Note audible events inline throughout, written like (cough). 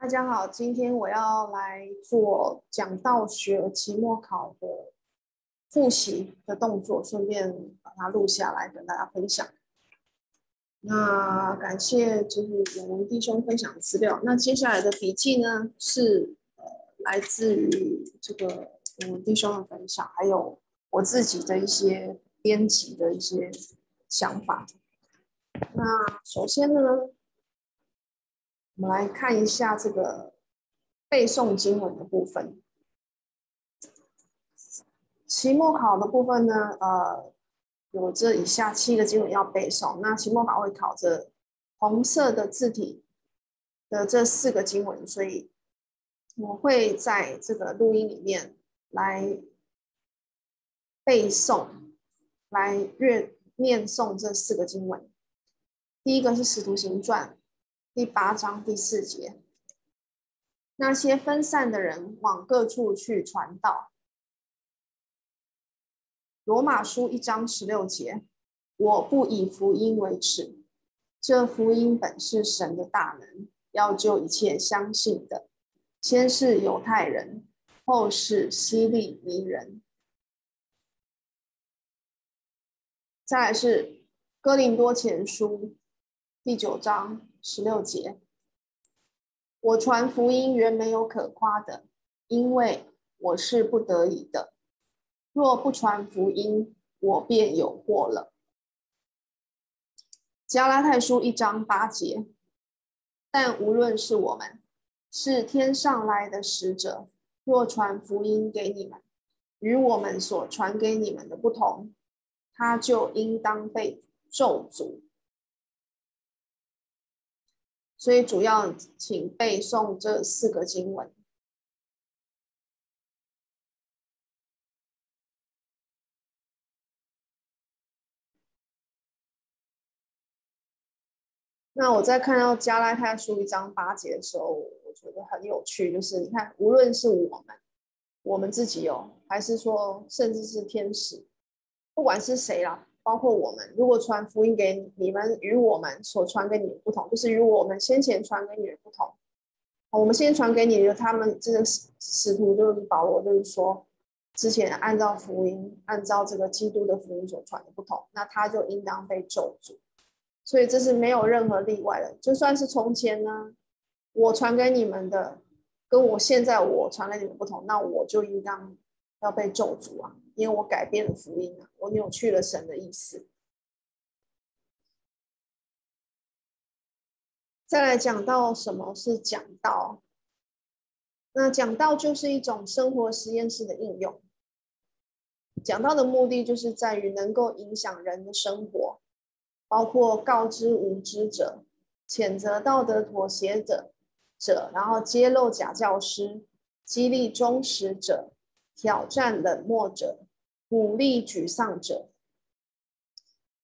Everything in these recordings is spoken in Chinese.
大家好，今天我要来做讲道学期末考的复习的动作，顺便把它录下来跟大家分享。那感谢就是我们弟兄分享的资料。那接下来的笔记呢，是呃来自于这个我们弟兄的分享，还有我自己的一些编辑的一些想法。那首先呢，我们来看一下这个背诵经文的部分。期末考的部分呢，呃，有这以下七个经文要背诵。那期末考会考这红色的字体的这四个经文，所以我会在这个录音里面来背诵，来阅念诵这四个经文。第一个是《使徒行传》。第八章第四节，那些分散的人往各处去传道。罗马书一章十六节，我不以福音为耻，这福音本是神的大能，要救一切相信的，先是犹太人，后是希利尼人。再来是哥林多前书第九章。十六节，我传福音原没有可夸的，因为我是不得已的。若不传福音，我便有祸了。加拉太书一章八节，但无论是我们，是天上来的使者，若传福音给你们，与我们所传给你们的不同，他就应当被咒诅。所以主要请背诵这四个经文。那我在看到加拉太书一章八节的时候，我觉得很有趣，就是你看，无论是我们，我们自己哦，还是说甚至是天使，不管是谁啦。包括我们，如果传福音给你们，与我们所传给你们不同，就是与我们先前传给你们不同。我们先传给你的，他们这个使使徒就是保罗，就是说，之前按照福音，按照这个基督的福音所传的不同，那他就应当被咒诅。所以这是没有任何例外的。就算是从前呢，我传给你们的，跟我现在我传给你们不同，那我就应当要被咒诅啊。因为我改变了福音啊，我扭曲了神的意思。再来讲到什么是讲道，那讲道就是一种生活实验室的应用。讲道的目的就是在于能够影响人的生活，包括告知无知者、谴责道德妥协者者，然后揭露假教师、激励忠实者、挑战冷漠者。鼓励沮丧者，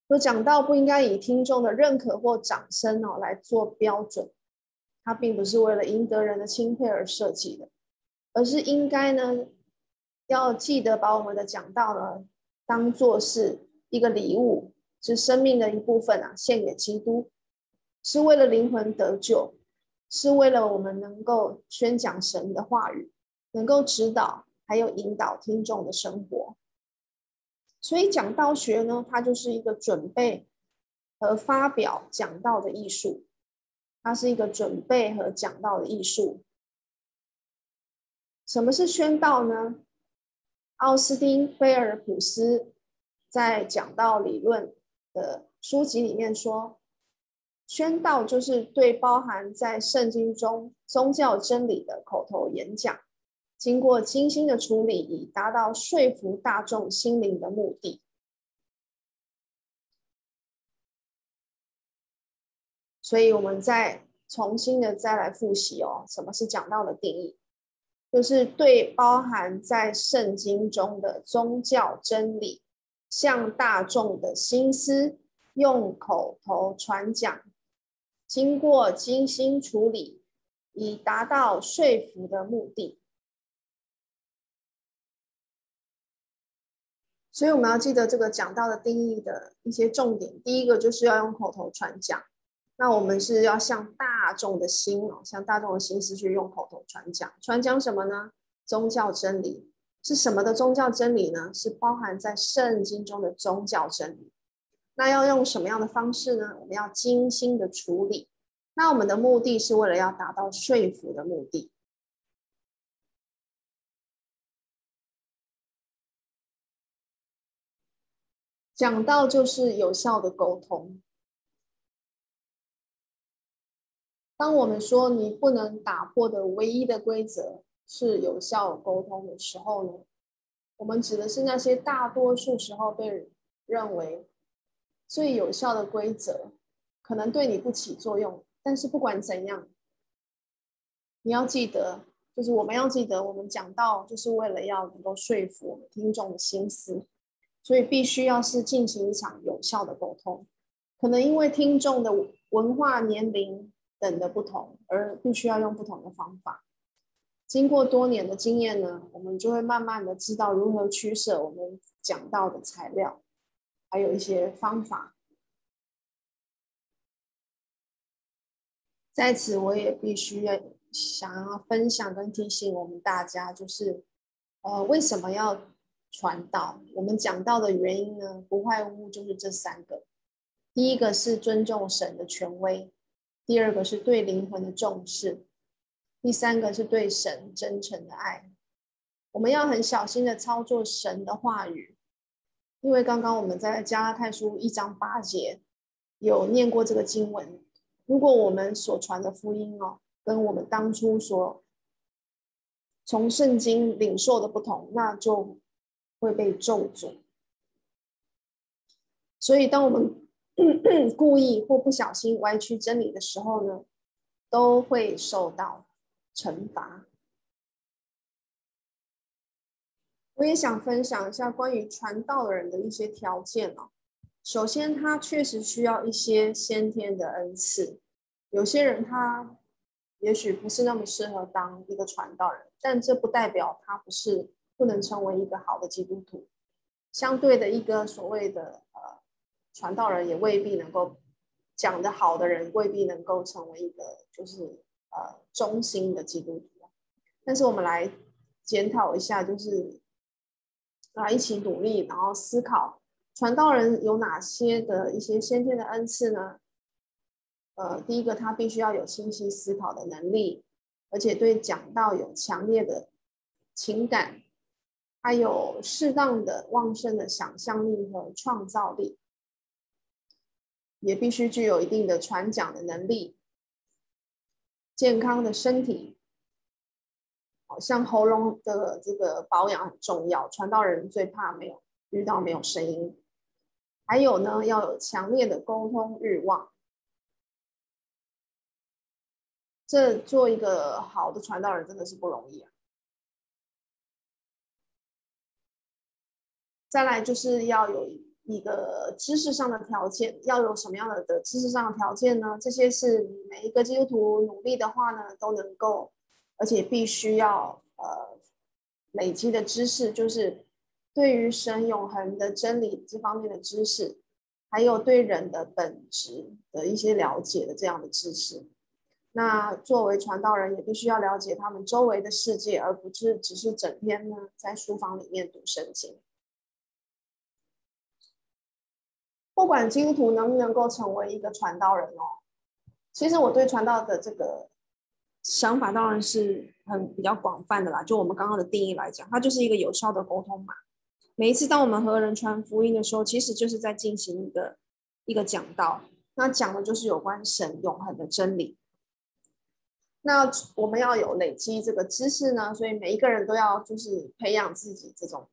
我讲道不应该以听众的认可或掌声哦来做标准，它并不是为了赢得人的钦佩而设计的，而是应该呢要记得把我们的讲道呢当做是一个礼物，是生命的一部分啊，献给基督，是为了灵魂得救，是为了我们能够宣讲神的话语，能够指导还有引导听众的生活。所以讲道学呢，它就是一个准备和发表讲道的艺术，它是一个准备和讲道的艺术。什么是宣道呢？奥斯汀菲尔普斯在讲道理论的书籍里面说，宣道就是对包含在圣经中宗教真理的口头演讲。经过精心的处理，以达到说服大众心灵的目的。所以，我们再重新的再来复习哦，什么是讲道的定义？就是对包含在圣经中的宗教真理，向大众的心思用口头传讲，经过精心处理，以达到说服的目的。所以我们要记得这个讲到的定义的一些重点。第一个就是要用口头传讲，那我们是要向大众的心哦，向大众的心思去用口头传讲，传讲什么呢？宗教真理是什么的宗教真理呢？是包含在圣经中的宗教真理。那要用什么样的方式呢？我们要精心的处理。那我们的目的是为了要达到说服的目的。讲到就是有效的沟通。当我们说你不能打破的唯一的规则是有效沟通的时候呢，我们指的是那些大多数时候被认为最有效的规则，可能对你不起作用。但是不管怎样，你要记得，就是我们要记得，我们讲到就是为了要能够说服我们听众的心思，所以必须要是进行一场有效的沟通。可能因为听众的文化、年龄。等的不同，而必须要用不同的方法。经过多年的经验呢，我们就会慢慢的知道如何取舍我们讲到的材料，还有一些方法。在此，我也必须要想要分享跟提醒我们大家，就是呃，为什么要传道？我们讲到的原因呢，不外乎就是这三个。第一个是尊重神的权威。第二个是对灵魂的重视，第三个是对神真诚的爱。我们要很小心的操作神的话语，因为刚刚我们在加拉太书一章八节有念过这个经文。如果我们所传的福音哦，跟我们当初所从圣经领受的不同，那就会被咒诅。所以当我们 (coughs) 故意或不小心歪曲真理的时候呢，都会受到惩罚。我也想分享一下关于传道的人的一些条件哦。首先，他确实需要一些先天的恩赐。有些人他也许不是那么适合当一个传道人，但这不代表他不是不能成为一个好的基督徒。相对的，一个所谓的呃。传道人也未必能够讲得好的人，未必能够成为一个就是呃忠心的基督徒。但是我们来检讨一下，就是来一起努力，然后思考传道人有哪些的一些先天的恩赐呢？呃，第一个，他必须要有清晰思考的能力，而且对讲道有强烈的情感，还有适当的旺盛的想象力和创造力。也必须具有一定的传讲的能力，健康的身体，好像喉咙的这个保养很重要。传道人最怕没有遇到没有声音，还有呢，要有强烈的沟通欲望。这做一个好的传道人真的是不容易啊。再来就是要有。一个知识上的条件，要有什么样的的知识上的条件呢？这些是每一个基督徒努力的话呢，都能够，而且必须要呃累积的知识，就是对于神永恒的真理这方面的知识，还有对人的本质的一些了解的这样的知识。那作为传道人，也必须要了解他们周围的世界，而不是只是整天呢在书房里面读圣经。不管基督徒能不能够成为一个传道人哦，其实我对传道的这个想法当然是很比较广泛的啦。就我们刚刚的定义来讲，它就是一个有效的沟通嘛。每一次当我们和人传福音的时候，其实就是在进行一个一个讲道，那讲的就是有关神永恒的真理。那我们要有累积这个知识呢，所以每一个人都要就是培养自己这种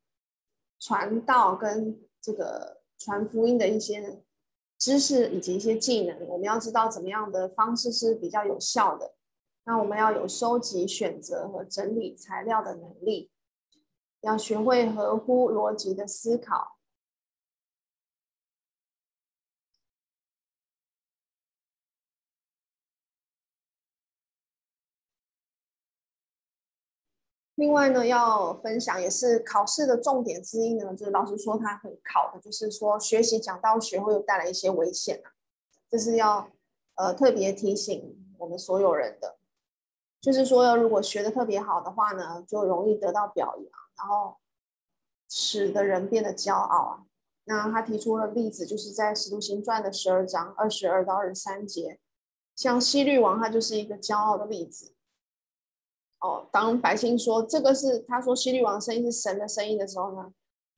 传道跟这个。传福音的一些知识以及一些技能，我们要知道怎么样的方式是比较有效的。那我们要有收集、选择和整理材料的能力，要学会合乎逻辑的思考。另外呢，要分享也是考试的重点之一呢，就是老师说他很考的，就是说学习讲道学会有带来一些危险啊，这是要呃特别提醒我们所有人的，就是说，如果学得特别好的话呢，就容易得到表扬，然后使得人变得骄傲啊。那他提出了例子，就是在《使徒行传》的十二章二十二到二十三节，像希律王，他就是一个骄傲的例子。哦，当百姓说这个是他说希律王声音是神的声音的时候呢，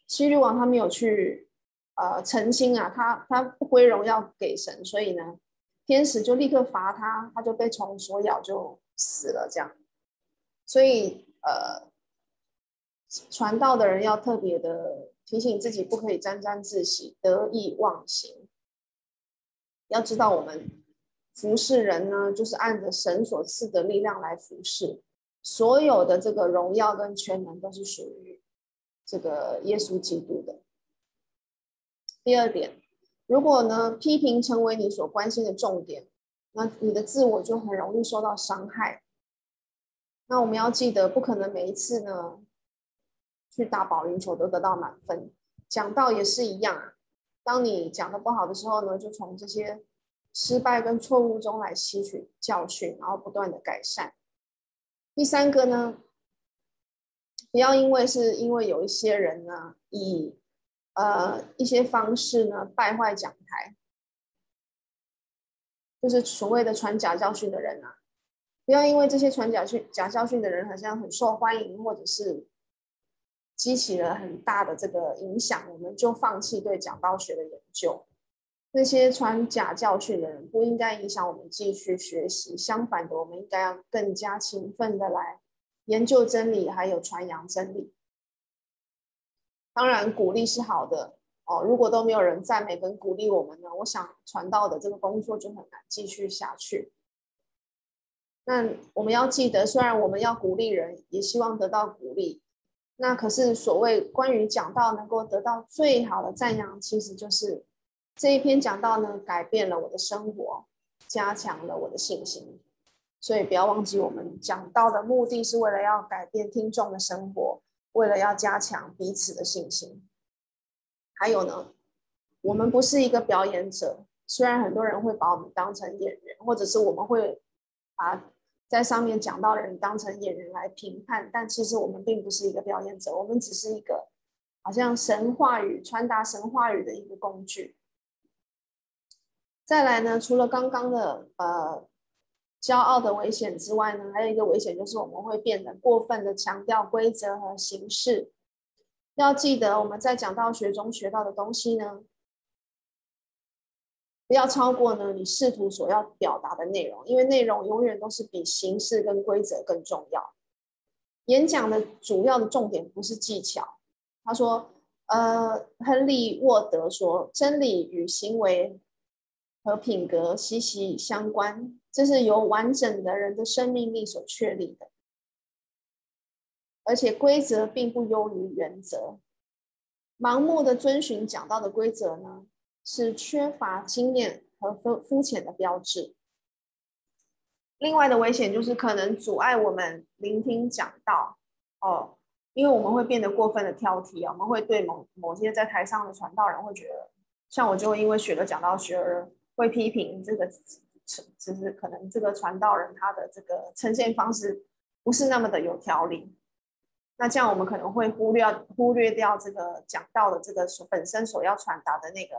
希律王他没有去呃澄清啊，他他不归荣耀给神，所以呢，天使就立刻罚他，他就被虫所咬就死了这样。所以呃，传道的人要特别的提醒自己，不可以沾沾自喜、得意忘形。要知道，我们服侍人呢，就是按着神所赐的力量来服侍。所有的这个荣耀跟权能都是属于这个耶稣基督的。第二点，如果呢，批评成为你所关心的重点，那你的自我就很容易受到伤害。那我们要记得，不可能每一次呢去打保龄球都得到满分。讲道也是一样啊，当你讲的不好的时候呢，就从这些失败跟错误中来吸取教训，然后不断的改善。第三个呢，不要因为是因为有一些人呢，以呃一些方式呢败坏讲台，就是所谓的传假教训的人啊，不要因为这些传假训假教训的人好像很受欢迎，或者是激起了很大的这个影响，我们就放弃对讲道学的研究。那些传假教训的人不应该影响我们继续学习，相反的，我们应该要更加勤奋的来研究真理，还有传扬真理。当然，鼓励是好的哦。如果都没有人赞美跟鼓励我们呢，我想传道的这个工作就很难继续下去。那我们要记得，虽然我们要鼓励人，也希望得到鼓励，那可是所谓关于讲道能够得到最好的赞扬，其实就是。这一篇讲到呢，改变了我的生活，加强了我的信心。所以不要忘记，我们讲到的目的是为了要改变听众的生活，为了要加强彼此的信心。还有呢，我们不是一个表演者，虽然很多人会把我们当成演员，或者是我们会把在上面讲到的人当成演员来评判，但其实我们并不是一个表演者，我们只是一个好像神话语传达神话语的一个工具。再来呢，除了刚刚的呃骄傲的危险之外呢，还有一个危险就是我们会变得过分的强调规则和形式。要记得我们在讲道学中学到的东西呢，不要超过呢你试图所要表达的内容，因为内容永远都是比形式跟规则更重要。演讲的主要的重点不是技巧。他说，呃，亨利沃德说，真理与行为。和品格息息相关，这是由完整的人的生命力所确立的。而且规则并不优于原则，盲目的遵循讲道的规则呢，是缺乏经验和肤肤浅的标志。另外的危险就是可能阻碍我们聆听讲道哦，因为我们会变得过分的挑剔啊，我们会对某某些在台上的传道人会觉得，像我就会因为学了讲道学而。会批评这个，就是可能这个传道人他的这个呈现方式不是那么的有条理。那这样我们可能会忽略忽略掉这个讲道的这个所本身所要传达的那个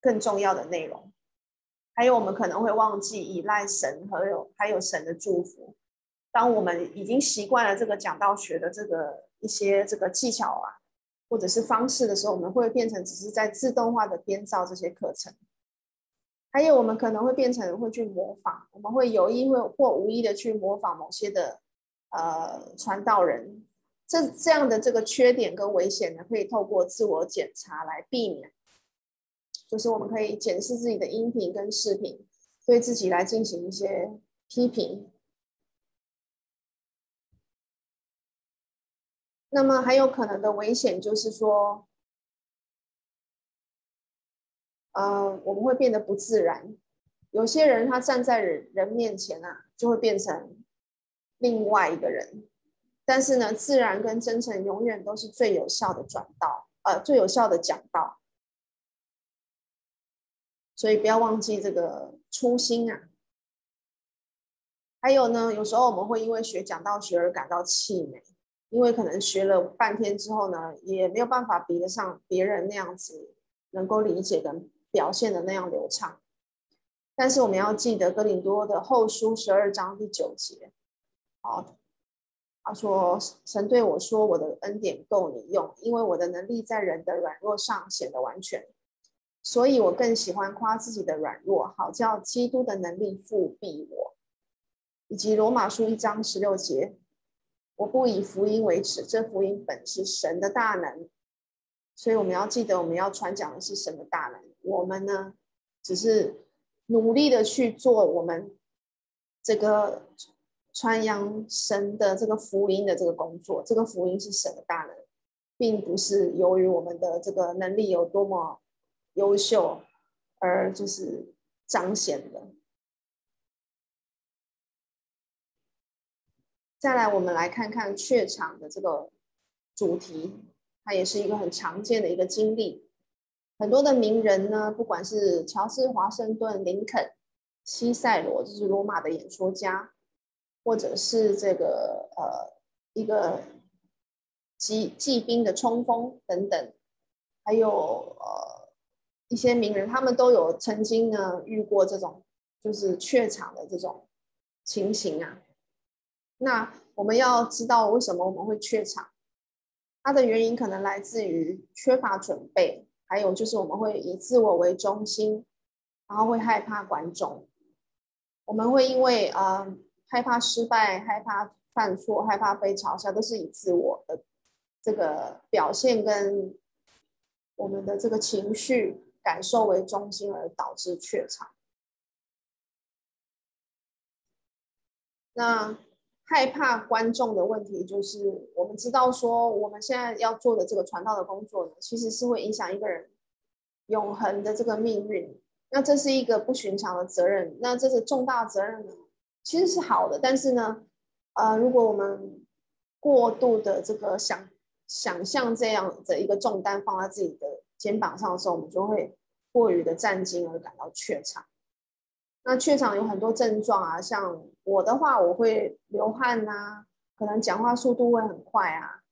更重要的内容。还有我们可能会忘记依赖神和有还有神的祝福。当我们已经习惯了这个讲道学的这个一些这个技巧啊，或者是方式的时候，我们会变成只是在自动化的编造这些课程。还有，我们可能会变成会去模仿，我们会有意会或无意的去模仿某些的呃传道人，这这样的这个缺点跟危险呢，可以透过自我检查来避免。就是我们可以检视自己的音频跟视频，对自己来进行一些批评。那么还有可能的危险就是说。呃，我们会变得不自然。有些人他站在人人面前啊，就会变成另外一个人。但是呢，自然跟真诚永远都是最有效的转道，呃，最有效的讲道。所以不要忘记这个初心啊。还有呢，有时候我们会因为学讲道学而感到气馁，因为可能学了半天之后呢，也没有办法比得上别人那样子能够理解跟表现的那样流畅。但是我们要记得哥林多的后书十二章第九节，好，他说：“神对我说，我的恩典够你用，因为我的能力在人的软弱上显得完全。所以我更喜欢夸自己的软弱，好叫基督的能力覆庇我。”以及罗马书一章十六节，我不以福音为耻，这福音本是神的大能，所以我们要记得，我们要传讲的是神的大能。我们呢，只是努力的去做我们这个传扬神的这个福音的这个工作。这个福音是神的大能，并不是由于我们的这个能力有多么优秀而就是彰显的。再来，我们来看看怯场的这个主题，它也是一个很常见的一个经历。很多的名人呢，不管是乔治华盛顿、林肯、西塞罗，就是罗马的演说家，或者是这个呃一个骑骑兵的冲锋等等，还有呃一些名人，他们都有曾经呢遇过这种就是怯场的这种情形啊。那我们要知道为什么我们会怯场，它的原因可能来自于缺乏准备，还有就是我们会以自我为中心，然后会害怕观众，我们会因为呃害怕失败、害怕犯错、害怕被嘲笑，都是以自我的这个表现跟我们的这个情绪感受为中心而导致怯场。那。害怕观众的问题，就是我们知道说，我们现在要做的这个传道的工作呢，其实是会影响一个人永恒的这个命运。那这是一个不寻常的责任，那这是重大责任呢，其实是好的。但是呢，呃，如果我们过度的这个想想象这样的一个重担放在自己的肩膀上的时候，我们就会过于的战惊而感到怯场。那怯场有很多症状啊，像我的话，我会流汗、啊，可能讲话速度会很快啊，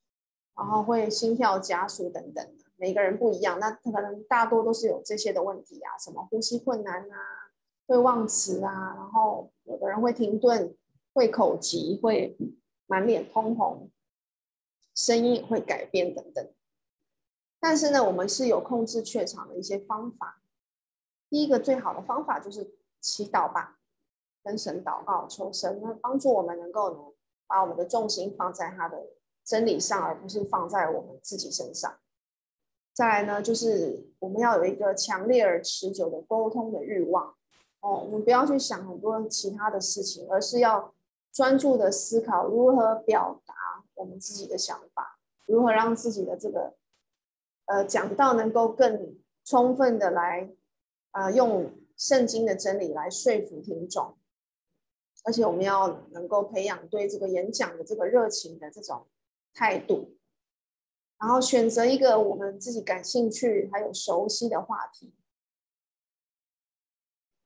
然后会心跳加速等等的。每个人不一样，那可能大多都是有这些的问题啊，什么呼吸困难啊，会忘词啊，然后有的人会停顿，会口急，会满脸通红，声音也会改变等等。但是呢，我们是有控制怯场的一些方法。第一个最好的方法就是。祈祷吧，跟神祷告，求神呢帮助我们能够呢把我们的重心放在他的真理上，而不是放在我们自己身上。再来呢，就是我们要有一个强烈而持久的沟通的欲望哦，我们不要去想很多其他的事情，而是要专注的思考如何表达我们自己的想法，如何让自己的这个呃讲道能够更充分的来呃用。圣经的真理来说服听众，而且我们要能够培养对这个演讲的这个热情的这种态度，然后选择一个我们自己感兴趣还有熟悉的话题。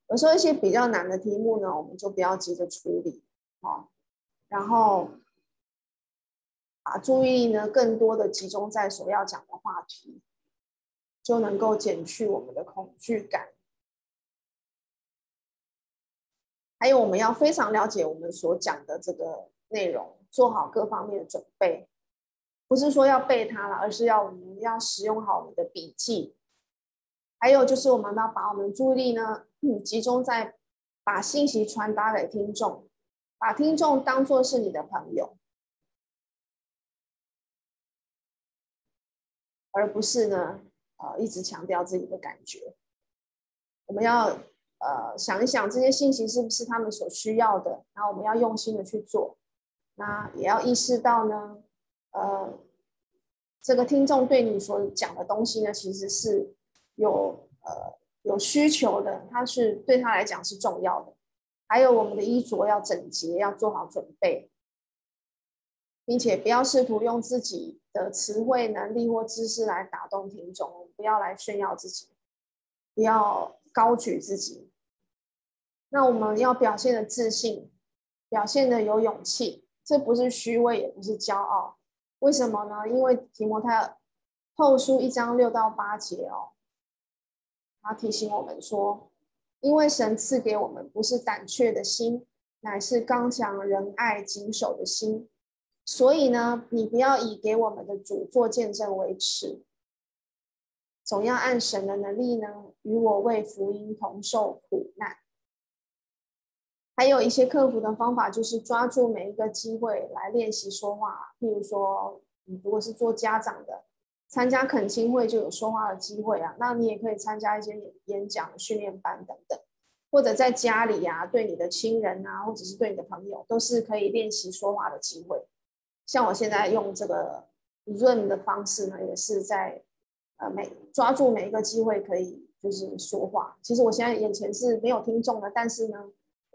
有时候一些比较难的题目呢，我们就不要急着处理，哦，然后把注意力呢更多的集中在所要讲的话题，就能够减去我们的恐惧感。还有，我们要非常了解我们所讲的这个内容，做好各方面的准备，不是说要背它了，而是要我们要使用好我们的笔记。还有就是，我们要把我们的注意力呢，集中在把信息传达给听众，把听众当做是你的朋友，而不是呢，呃，一直强调自己的感觉。我们要。呃，想一想这些信息是不是他们所需要的，然后我们要用心的去做。那也要意识到呢，呃，这个听众对你所讲的东西呢，其实是有呃有需求的，他是对他来讲是重要的。还有我们的衣着要整洁，要做好准备，并且不要试图用自己的词汇能力或知识来打动听众，不要来炫耀自己，不要。高举自己。那我们要表现的自信，表现的有勇气，这不是虚伪，也不是骄傲。为什么呢？因为提摩太后书一章六到八节哦，他提醒我们说，因为神赐给我们不是胆怯的心，乃是刚强仁爱谨守的心。所以呢，你不要以给我们的主做见证为耻，总要按神的能力呢，与我为福音同受苦难。还有一些克服的方法，就是抓住每一个机会来练习说话。譬如说，你如果是做家长的，参加恳亲会就有说话的机会啊。那你也可以参加一些演讲、训练班等等，或者在家里呀、啊，对你的亲人啊，或者是对你的朋友，都是可以练习说话的机会。像我现在用这个 Zoom 的方式呢，也是在呃每抓住每一个机会可以就是说话。其实我现在眼前是没有听众的，但是呢，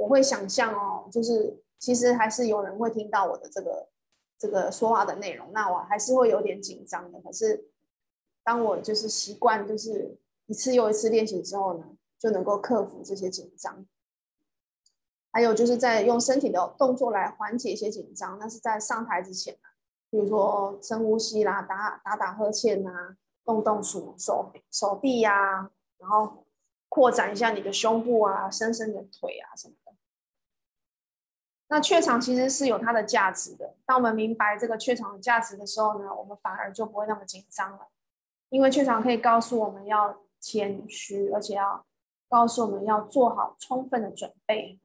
我会想象哦，就是其实还是有人会听到我的这个这个说话的内容，那我还是会有点紧张的。可是当我就是习惯，就是一次又一次练习之后呢，就能够克服这些紧张。还有就是在用身体的动作来缓解一些紧张，那是在上台之前啊，比如说深呼吸啦，打打打呵欠呐，动动手手手臂呀、然后扩展一下你的胸部啊，伸伸你的腿啊什么。那怯场其实是有它的价值的。当我们明白这个怯场的价值的时候呢，我们反而就不会那么紧张了，因为怯场可以告诉我们要谦虚，而且要告诉我们要做好充分的准备。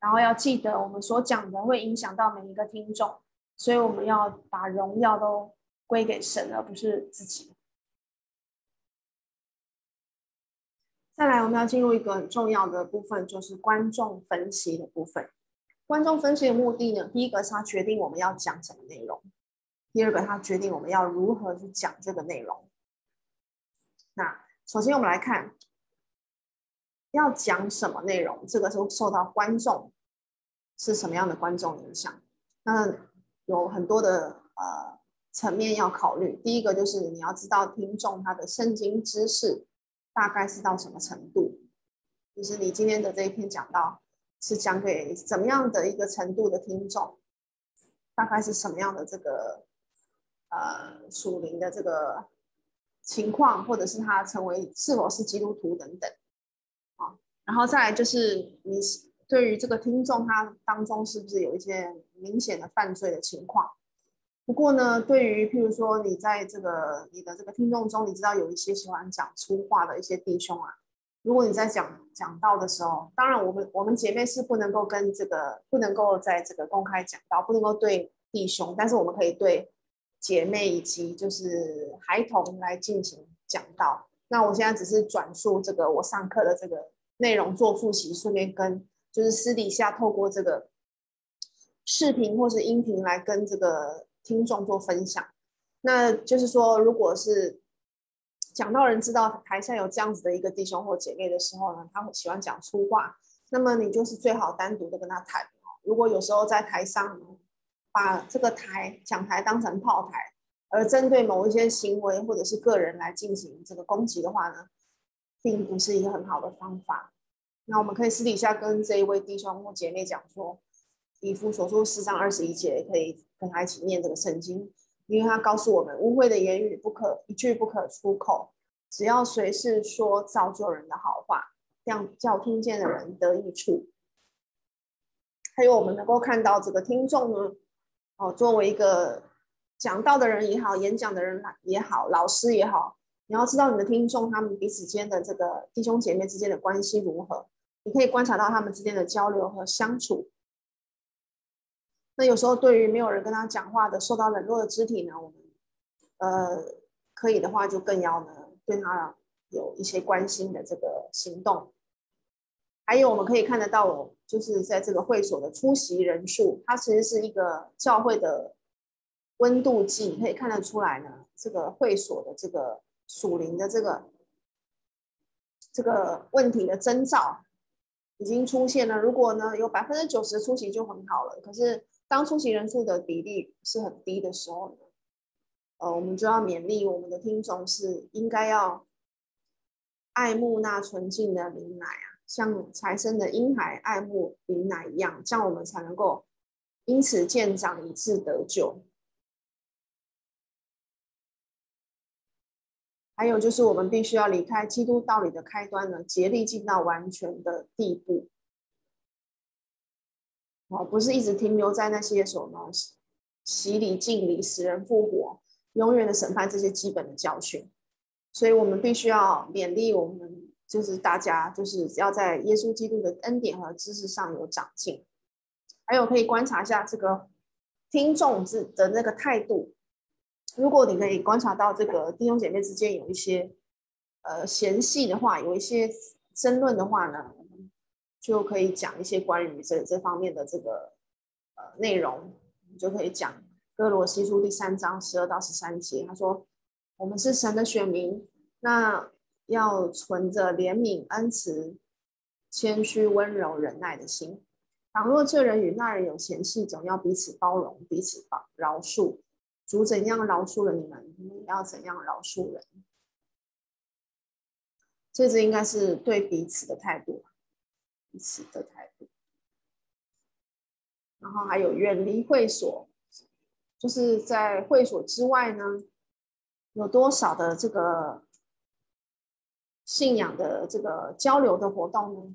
然后要记得，我们所讲的会影响到每一个听众，所以我们要把荣耀都归给神，而不是自己。再来，我们要进入一个很重要的部分，就是观众分析的部分。观众分析的目的呢，第一个是他决定我们要讲什么内容，第二个他决定我们要如何去讲这个内容。那首先我们来看。要讲什么内容？这个是受到观众是什么样的观众影响。那有很多的呃层面要考虑。第一个就是你要知道听众他的圣经知识大概是到什么程度，就是你今天的这一篇讲到是讲给怎么样的一个程度的听众，大概是什么样的这个呃属灵的这个情况，或者是他成为是否是基督徒等等啊。然后再来就是你对于这个听众他当中是不是有一些明显的犯罪的情况？不过呢，对于譬如说你在这个你的这个听众中，你知道有一些喜欢讲粗话的一些弟兄啊，如果你在讲讲道的时候，当然我们我们姐妹是不能够跟这个不能够在这个公开讲道，不能够对弟兄，但是我们可以对姐妹以及就是孩童来进行讲道。那我现在只是转述这个我上课的这个。内容做复习，顺便跟就是私底下透过这个视频或是音频来跟这个听众做分享。那就是说，如果是讲到人知道台下有这样子的一个弟兄或姐妹的时候呢，他会喜欢讲粗话，那么你就是最好单独的跟他谈哦。如果有时候在台上把这个台讲台当成炮台，而针对某一些行为或者是个人来进行这个攻击的话呢，并不是一个很好的方法。那我们可以私底下跟这一位弟兄或姐妹讲说，以弗所书四章二十一节，可以跟他一起念这个圣经，因为他告诉我们，污秽的言语不可一句不可出口，只要随时说造就人的好话，这样叫听见的人得益处。还有我们能够看到这个听众呢，哦，作为一个讲道的人也好，演讲的人也好，老师也好。你要知道你的听众，他们彼此间的这个弟兄姐妹之间的关系如何？你可以观察到他们之间的交流和相处。那有时候对于没有人跟他讲话的、受到冷落的肢体呢，我们呃可以的话就更要呢对他有一些关心的这个行动。还有我们可以看得到，就是在这个会所的出席人数，它其实是一个教会的温度计，可以看得出来呢，这个会所的这个。属灵的这个这个问题的征兆已经出现了。如果呢有百分之九十出席就很好了。可是当出席人数的比例是很低的时候呢，呃，我们就要勉励我们的听众是应该要爱慕那纯净的灵奶啊，像财神的婴孩爱慕灵奶一样，这样我们才能够因此渐长，以次得救。还有就是，我们必须要离开基督道理的开端呢，竭力尽到完全的地步。哦，不是一直停留在那些什么洗礼、敬礼、死人复活、永远的审判这些基本的教训。所以我们必须要勉励我们，就是大家，就是要在耶稣基督的恩典和知识上有长进。还有可以观察一下这个听众之的那个态度。如果你可以观察到这个弟兄姐妹之间有一些呃嫌隙的话，有一些争论的话呢，就可以讲一些关于这这方面的这个呃内容，你就可以讲哥罗西书第三章十二到十三节，他说。我们是神的选民，那要存着怜悯、恩慈、谦虚、温柔、忍耐的心。倘若这人与那人有嫌隙，总要彼此包容，彼此饶饶恕。主怎样饶恕了你们，你们要怎样饶恕人。这是应该是对彼此的态度，彼此的态度。然后还有远离会所，就是在会所之外呢。有多少的这个信仰的这个交流的活动呢？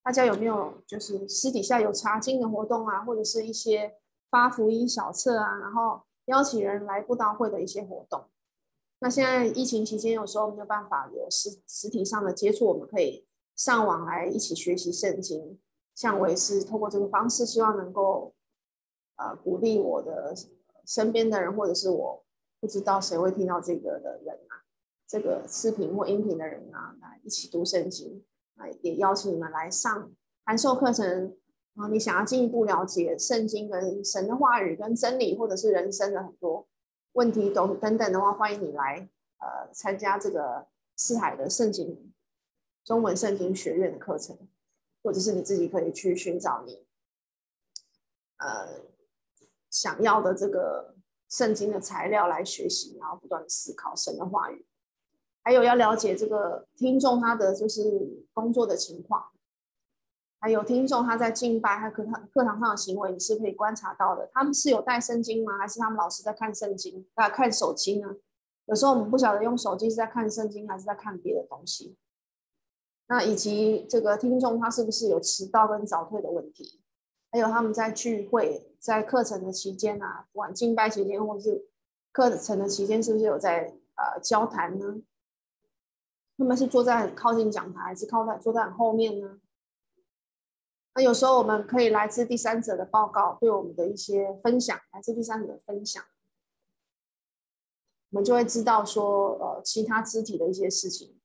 大家有没有就是私底下有查经的活动啊，或者是一些发福音小册啊，然后邀请人来布道会的一些活动？那现在疫情期间，有时候没有办法有实实体上的接触，我们可以上网来一起学习圣经。像我也是透过这个方式，希望能够呃鼓励我的身边的人，或者是我。不知道谁会听到这个的人啊，这个视频或音频的人啊，来一起读圣经啊，也邀请你们来上函授课程啊。你想要进一步了解圣经跟神的话语跟真理，或者是人生的很多问题等等等的话，欢迎你来呃参加这个四海的圣经中文圣经学院的课程，或者是你自己可以去寻找你呃想要的这个。圣经的材料来学习，然后不断的思考神的话语，还有要了解这个听众他的就是工作的情况，还有听众他在敬拜他课堂课堂上的行为，你是可以观察到的。他们是有带圣经吗？还是他们老是在看圣经？啊，看手机呢？有时候我们不晓得用手机是在看圣经，还是在看别的东西。那以及这个听众他是不是有迟到跟早退的问题？还有他们在聚会。在课程的期间啊，不管敬拜期间或是课程的期间，是不是有在呃交谈呢？他们是坐在很靠近讲台，还是靠在坐在很后面呢？那有时候我们可以来自第三者的报告，对我们的一些分享，来自第三者的分享，我们就会知道说呃其他肢体的一些事情。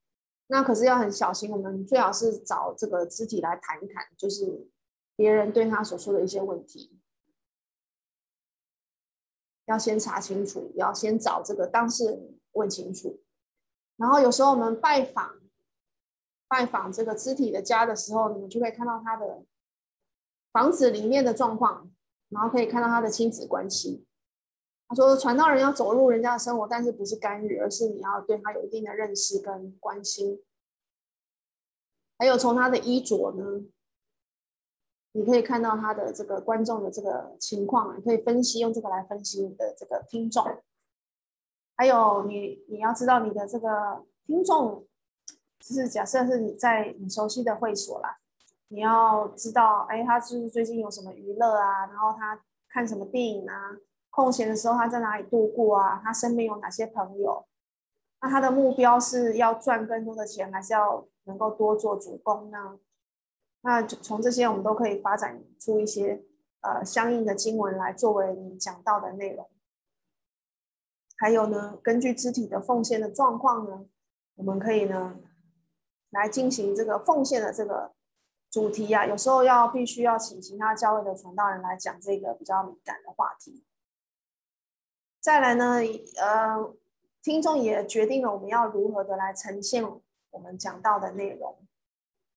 那可是要很小心，我们最好是找这个肢体来谈一谈，就是别人对他所说的一些问题。要先查清楚，要先找这个当事人问清楚。然后有时候我们拜访拜访这个肢体的家的时候，你们就可以看到他的房子里面的状况，然后可以看到他的亲子关系。他说，传道人要走入人家的生活，但是不是干预，而是你要对他有一定的认识跟关心。还有从他的衣着呢？你可以看到他的这个观众的这个情况，你可以分析，用这个来分析你的这个听众。还有你你要知道你的这个听众，就是假设是你在你熟悉的会所啦，你要知道，哎，他是不是最近有什么娱乐啊？然后他看什么电影啊？空闲的时候他在哪里度过啊？他身边有哪些朋友？那他的目标是要赚更多的钱，还是要能够多做主工呢？那从这些，我们都可以发展出一些呃相应的经文来作为你讲到的内容。还有呢，根据肢体的奉献的状况呢，我们可以呢来进行这个奉献的这个主题啊。有时候要必须要请其他教会的传道人来讲这个比较敏感的话题。再来呢，呃，听众也决定了我们要如何的来呈现我们讲到的内容。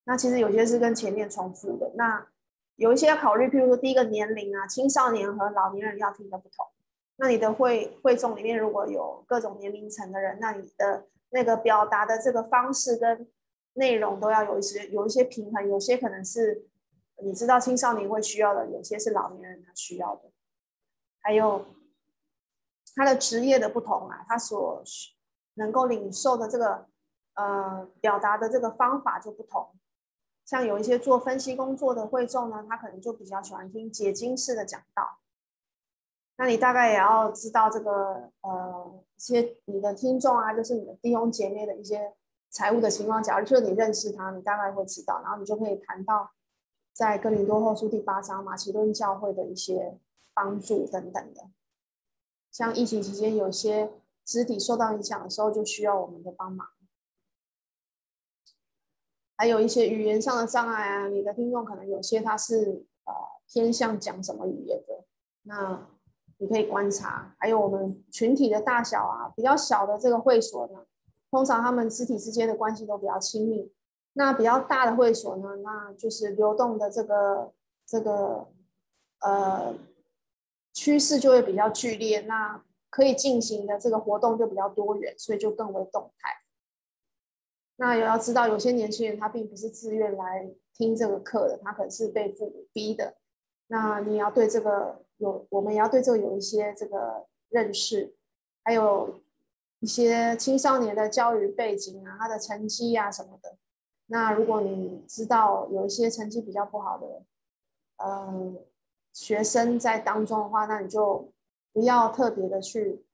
那其实有些是跟前面重复的，那有一些要考虑，譬如说第一个年龄啊，青少年和老年人要听的不同。那你的会会众里面如果有各种年龄层的人，那你的那个表达的这个方式跟内容都要有一些有一些平衡，有些可能是你知道青少年会需要的，有些是老年人他需要的，还有他的职业的不同啊，他所能够领受的这个呃表达的这个方法就不同。像有一些做分析工作的会众呢，他可能就比较喜欢听解经式的讲道。那你大概也要知道这个呃一些你的听众啊，就是你的弟兄姐妹的一些财务的情况。假如说你认识他，你大概会知道，然后你就可以谈到在哥林多后书第八章马其顿教会的一些帮助等等的。像疫情期间有些肢体受到影响的时候，就需要我们的帮忙。还有一些语言上的障碍啊，你的听众可能有些他是呃偏向讲什么语言的，那你可以观察。还有我们群体的大小啊，比较小的这个会所呢，通常他们肢体之间的关系都比较亲密。那比较大的会所呢，那就是流动的这个这个呃趋势就会比较剧烈，那可以进行的这个活动就比较多元，所以就更为动态。那也要知道，有些年轻人他并不是自愿来听这个课的，他可能是被父母逼的。那你要对这个有，我们也要对这个有一些这个认识，还有一些青少年的教育背景啊，他的成绩啊什么的。那如果你知道有一些成绩比较不好的，嗯，学生在当中的话，那你就不要特别的去。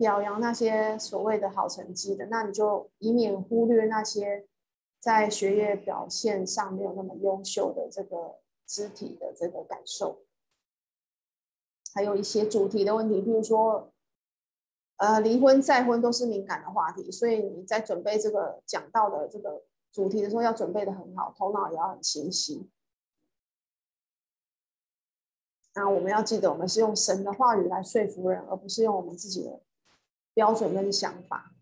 表扬那些所谓的好成绩的，那你就以免忽略那些在学业表现上没有那么优秀的这个肢体的这个感受，还有一些主题的问题，比如说，呃，离婚再婚都是敏感的话题，所以你在准备这个讲到的这个主题的时候，要准备的很好，头脑也要很清晰。那我们要记得，我们是用神的话语来说服人，而不是用我们自己的。标准跟想法，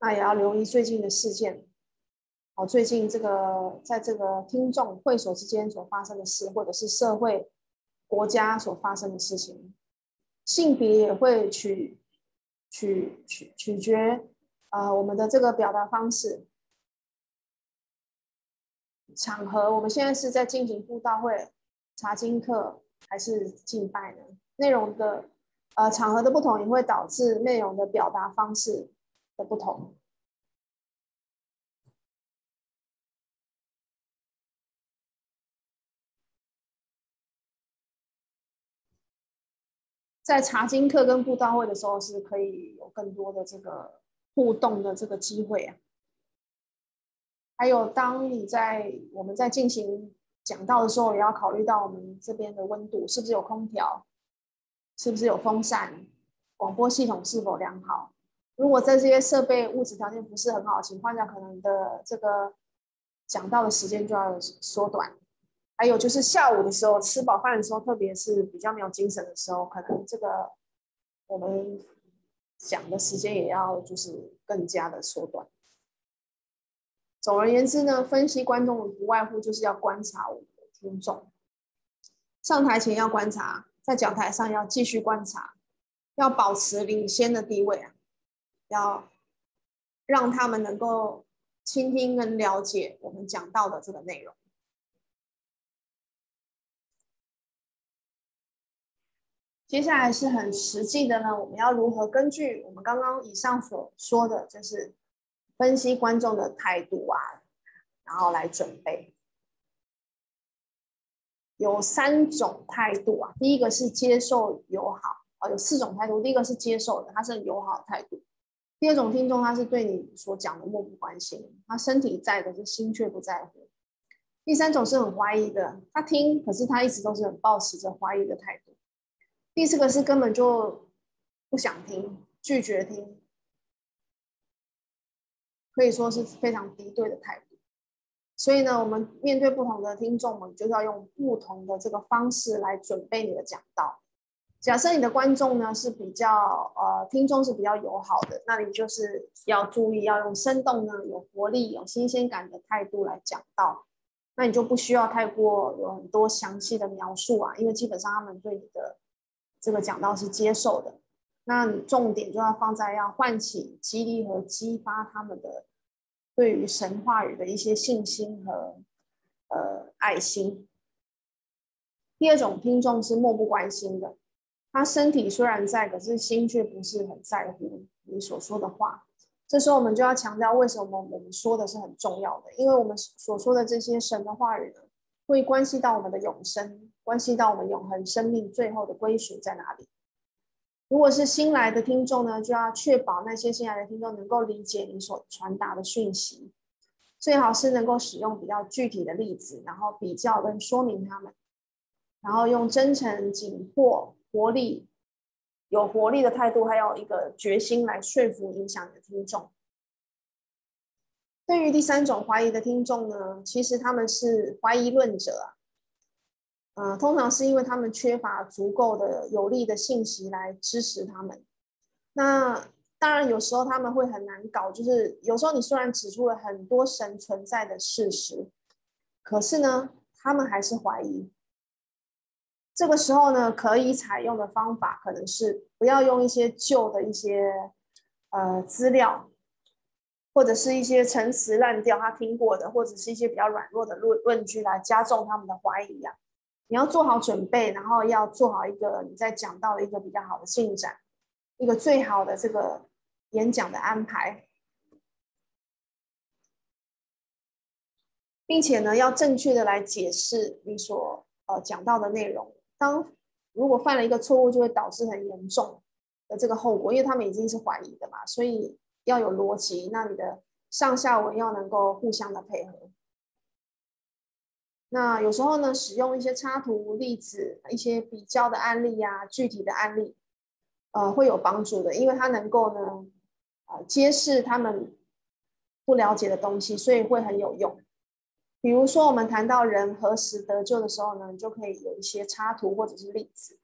那也要留意最近的事件。哦，最近这个在这个听众会所之间所发生的事，或者是社会、国家所发生的事情，性别也会取取取取决呃我们的这个表达方式、场合。我们现在是在进行布道会、查经课还是敬拜呢？内容的。呃，场合的不同也会导致内容的表达方式的不同。在查经课跟布道会的时候，是可以有更多的这个互动的这个机会啊。还有，当你在我们在进行讲到的时候，也要考虑到我们这边的温度是不是有空调。是不是有风扇？广播系统是否良好？如果在这些设备物质条件不是很好的情况下，可能的这个讲到的时间就要缩短。还有就是下午的时候，吃饱饭的时候，特别是比较没有精神的时候，可能这个我们讲的时间也要就是更加的缩短。总而言之呢，分析观众不外乎就是要观察我们的听众，上台前要观察。在讲台上要继续观察，要保持领先的地位啊，要让他们能够倾听跟了解我们讲到的这个内容。接下来是很实际的呢，我们要如何根据我们刚刚以上所说的，就是分析观众的态度啊，然后来准备。有三种态度啊，第一个是接受友好啊，有四种态度。第一个是接受的，他是友好态度。第二种听众，他是对你所讲的漠不关心，他身体在的，是心却不在乎。第三种是很怀疑的，他听，可是他一直都是很抱持着怀疑的态度。第四个是根本就不想听，拒绝听，可以说是非常敌对的态度。所以呢，我们面对不同的听众，我们就是要用不同的这个方式来准备你的讲道。假设你的观众呢是比较呃，听众是比较友好的，那你就是要注意要用生动呢、有活力、有新鲜感的态度来讲道。那你就不需要太过有很多详细的描述啊，因为基本上他们对你的这个讲道是接受的。那你重点就要放在要唤起、激励和激发他们的对于神话语的一些信心和呃爱心。第二种听众是漠不关心的，他身体虽然在，可是心却不是很在乎你所说的话。这时候我们就要强调，为什么我们说的是很重要的？因为我们所说的这些神的话语呢，会关系到我们的永生，关系到我们永恒生命最后的归属在哪里。如果是新来的听众呢，就要确保那些新来的听众能够理解你所传达的讯息，最好是能够使用比较具体的例子，然后比较跟说明他们。然后用真诚、紧迫、活力、有活力的态度，还有一个决心来说服、影响你的听众。对于第三种怀疑的听众呢，其实他们是怀疑论者，呃，通常是因为他们缺乏足够的有力的信息来支持他们。那当然，有时候他们会很难搞，就是有时候你虽然指出了很多神存在的事实，可是呢，他们还是怀疑。这个时候呢，可以采用的方法可能是不要用一些旧的一些呃资料，或者是一些陈词滥调他听过的，或者是一些比较软弱的论论据来加重他们的怀疑啊。你要做好准备，然后要做好一个你在讲到的一个比较好的进展，一个最好的这个演讲的安排，并且呢，要正确的来解释你所呃讲到的内容。当如果犯了一个错误，就会导致很严重的这个后果，因为他们已经是怀疑的嘛，所以要有逻辑，那你的上下文要能够互相的配合。那有时候呢，使用一些插图、例子、一些比较的案例呀、啊，具体的案例，呃，会有帮助的，因为它能够呢，呃，揭示他们不了解的东西，所以会很有用。比如说，我们谈到人何时得救的时候呢，你就可以有一些插图或者是例子。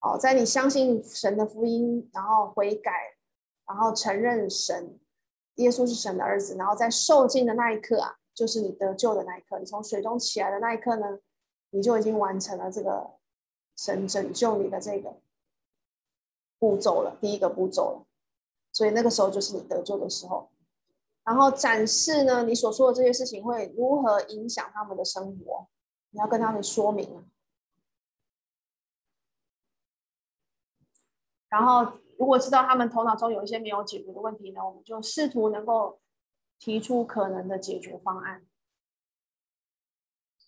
哦，在你相信神的福音，然后悔改，然后承认神，耶稣是神的儿子，然后在受浸的那一刻啊，就是你得救的那一刻，你从水中起来的那一刻呢，你就已经完成了这个神拯救你的这个步骤了，第一个步骤了。所以那个时候就是你得救的时候。然后展示呢，你所说的这些事情会如何影响他们的生活？你要跟他们说明。然后，如果知道他们头脑中有一些没有解决的问题呢，我们就试图能够提出可能的解决方案。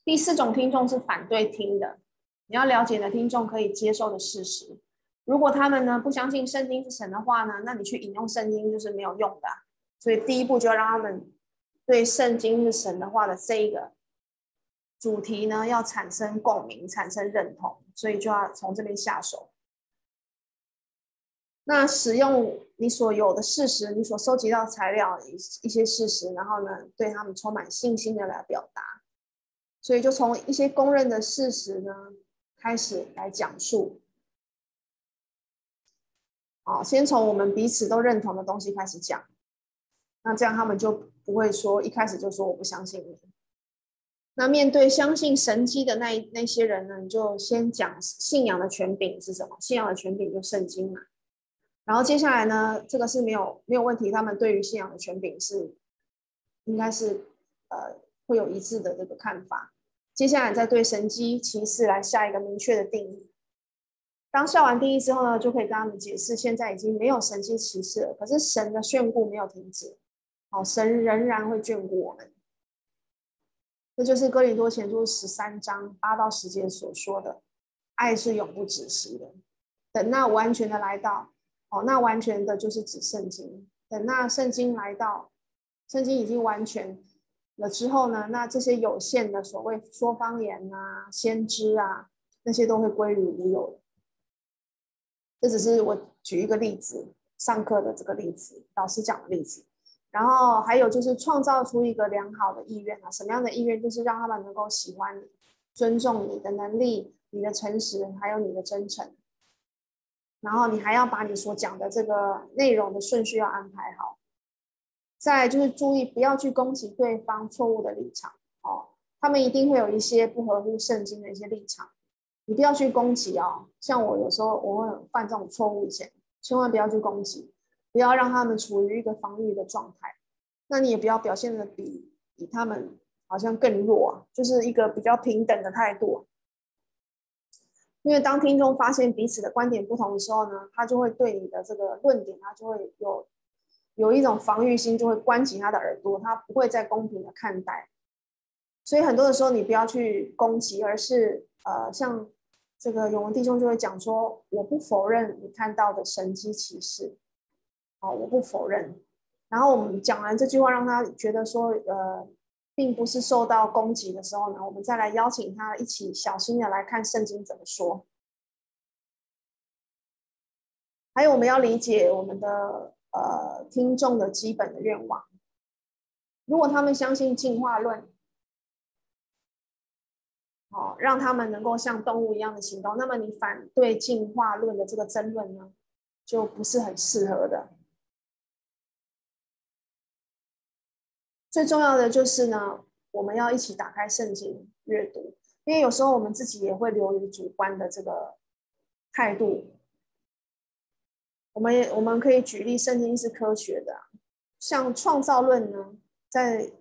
第四种听众是反对听的，你要了解的听众可以接受的事实。如果他们呢不相信圣经是神的话呢，那你去引用圣经就是没有用的。所以第一步就要让他们对圣经是神的话的这一个主题呢，要产生共鸣，产生认同，所以就要从这边下手。那使用你所有的事实，你所收集到材料一一些事实，然后呢，对他们充满信心的来表达。所以就从一些公认的事实呢开始来讲述。好，先从我们彼此都认同的东西开始讲。那这样他们就不会说一开始就说我不相信你。那面对相信神迹的那那些人呢，你就先讲信仰的权柄是什么？信仰的权柄就圣经嘛。然后接下来呢，这个是没有没有问题，他们对于信仰的权柄是应该是呃会有一致的这个看法。接下来再对神迹奇事来下一个明确的定义。当下完定义之后呢，就可以跟他们解释，现在已经没有神迹奇事了，可是神的眷顾没有停止。好，神仍然会眷顾我们。这就是哥林多前书十三章八到十节所说的：“爱是永不止息的。”等那完全的来到，哦，那完全的就是指圣经。等那圣经来到，圣经已经完全了之后呢，那这些有限的所谓说方言啊、先知啊，那些都会归于无有。这只是我举一个例子，上课的这个例子，老师讲的例子。然后还有就是创造出一个良好的意愿啊，什么样的意愿？就是让他们能够喜欢你、尊重你的能力、你的诚实，还有你的真诚。然后你还要把你所讲的这个内容的顺序要安排好。再就是注意不要去攻击对方错误的立场哦，他们一定会有一些不合乎圣经的一些立场，你不要去攻击哦。像我有时候我会犯这种错误以前，千万不要去攻击，不要让他们处于一个防御的状态。那你也不要表现的比比他们好像更弱，就是一个比较平等的态度。因为当听众发现彼此的观点不同的时候呢，他就会对你的这个论点，他就会有有一种防御心，就会关紧他的耳朵，他不会再公平的看待。所以很多的时候，你不要去攻击，而是呃，像这个永文弟兄就会讲说：“我不否认你看到的神迹奇事，好，我不否认。”然后我们讲完这句话，让他觉得说，呃，并不是受到攻击的时候呢，我们再来邀请他一起小心的来看圣经怎么说。还有，我们要理解我们的呃听众的基本的愿望。如果他们相信进化论。哦，让他们能够像动物一样的行动。那么你反对进化论的这个争论呢，就不是很适合的。最重要的就是呢，我们要一起打开圣经阅读，因为有时候我们自己也会流于主观的这个态度。我们也我们可以举例，圣经是科学的，像创造论呢，在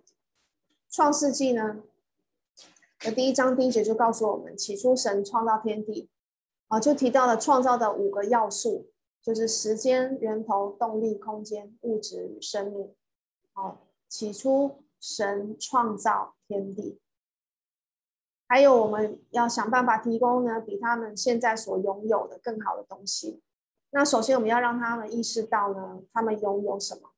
创世纪呢。的第一章第一节就告诉我们，起初神创造天地，啊，就提到了创造的五个要素，就是时间、源头、动力、空间、物质与生命。好，起初神创造天地，还有我们要想办法提供呢，比他们现在所拥有的更好的东西。那首先我们要让他们意识到呢，他们拥有什么。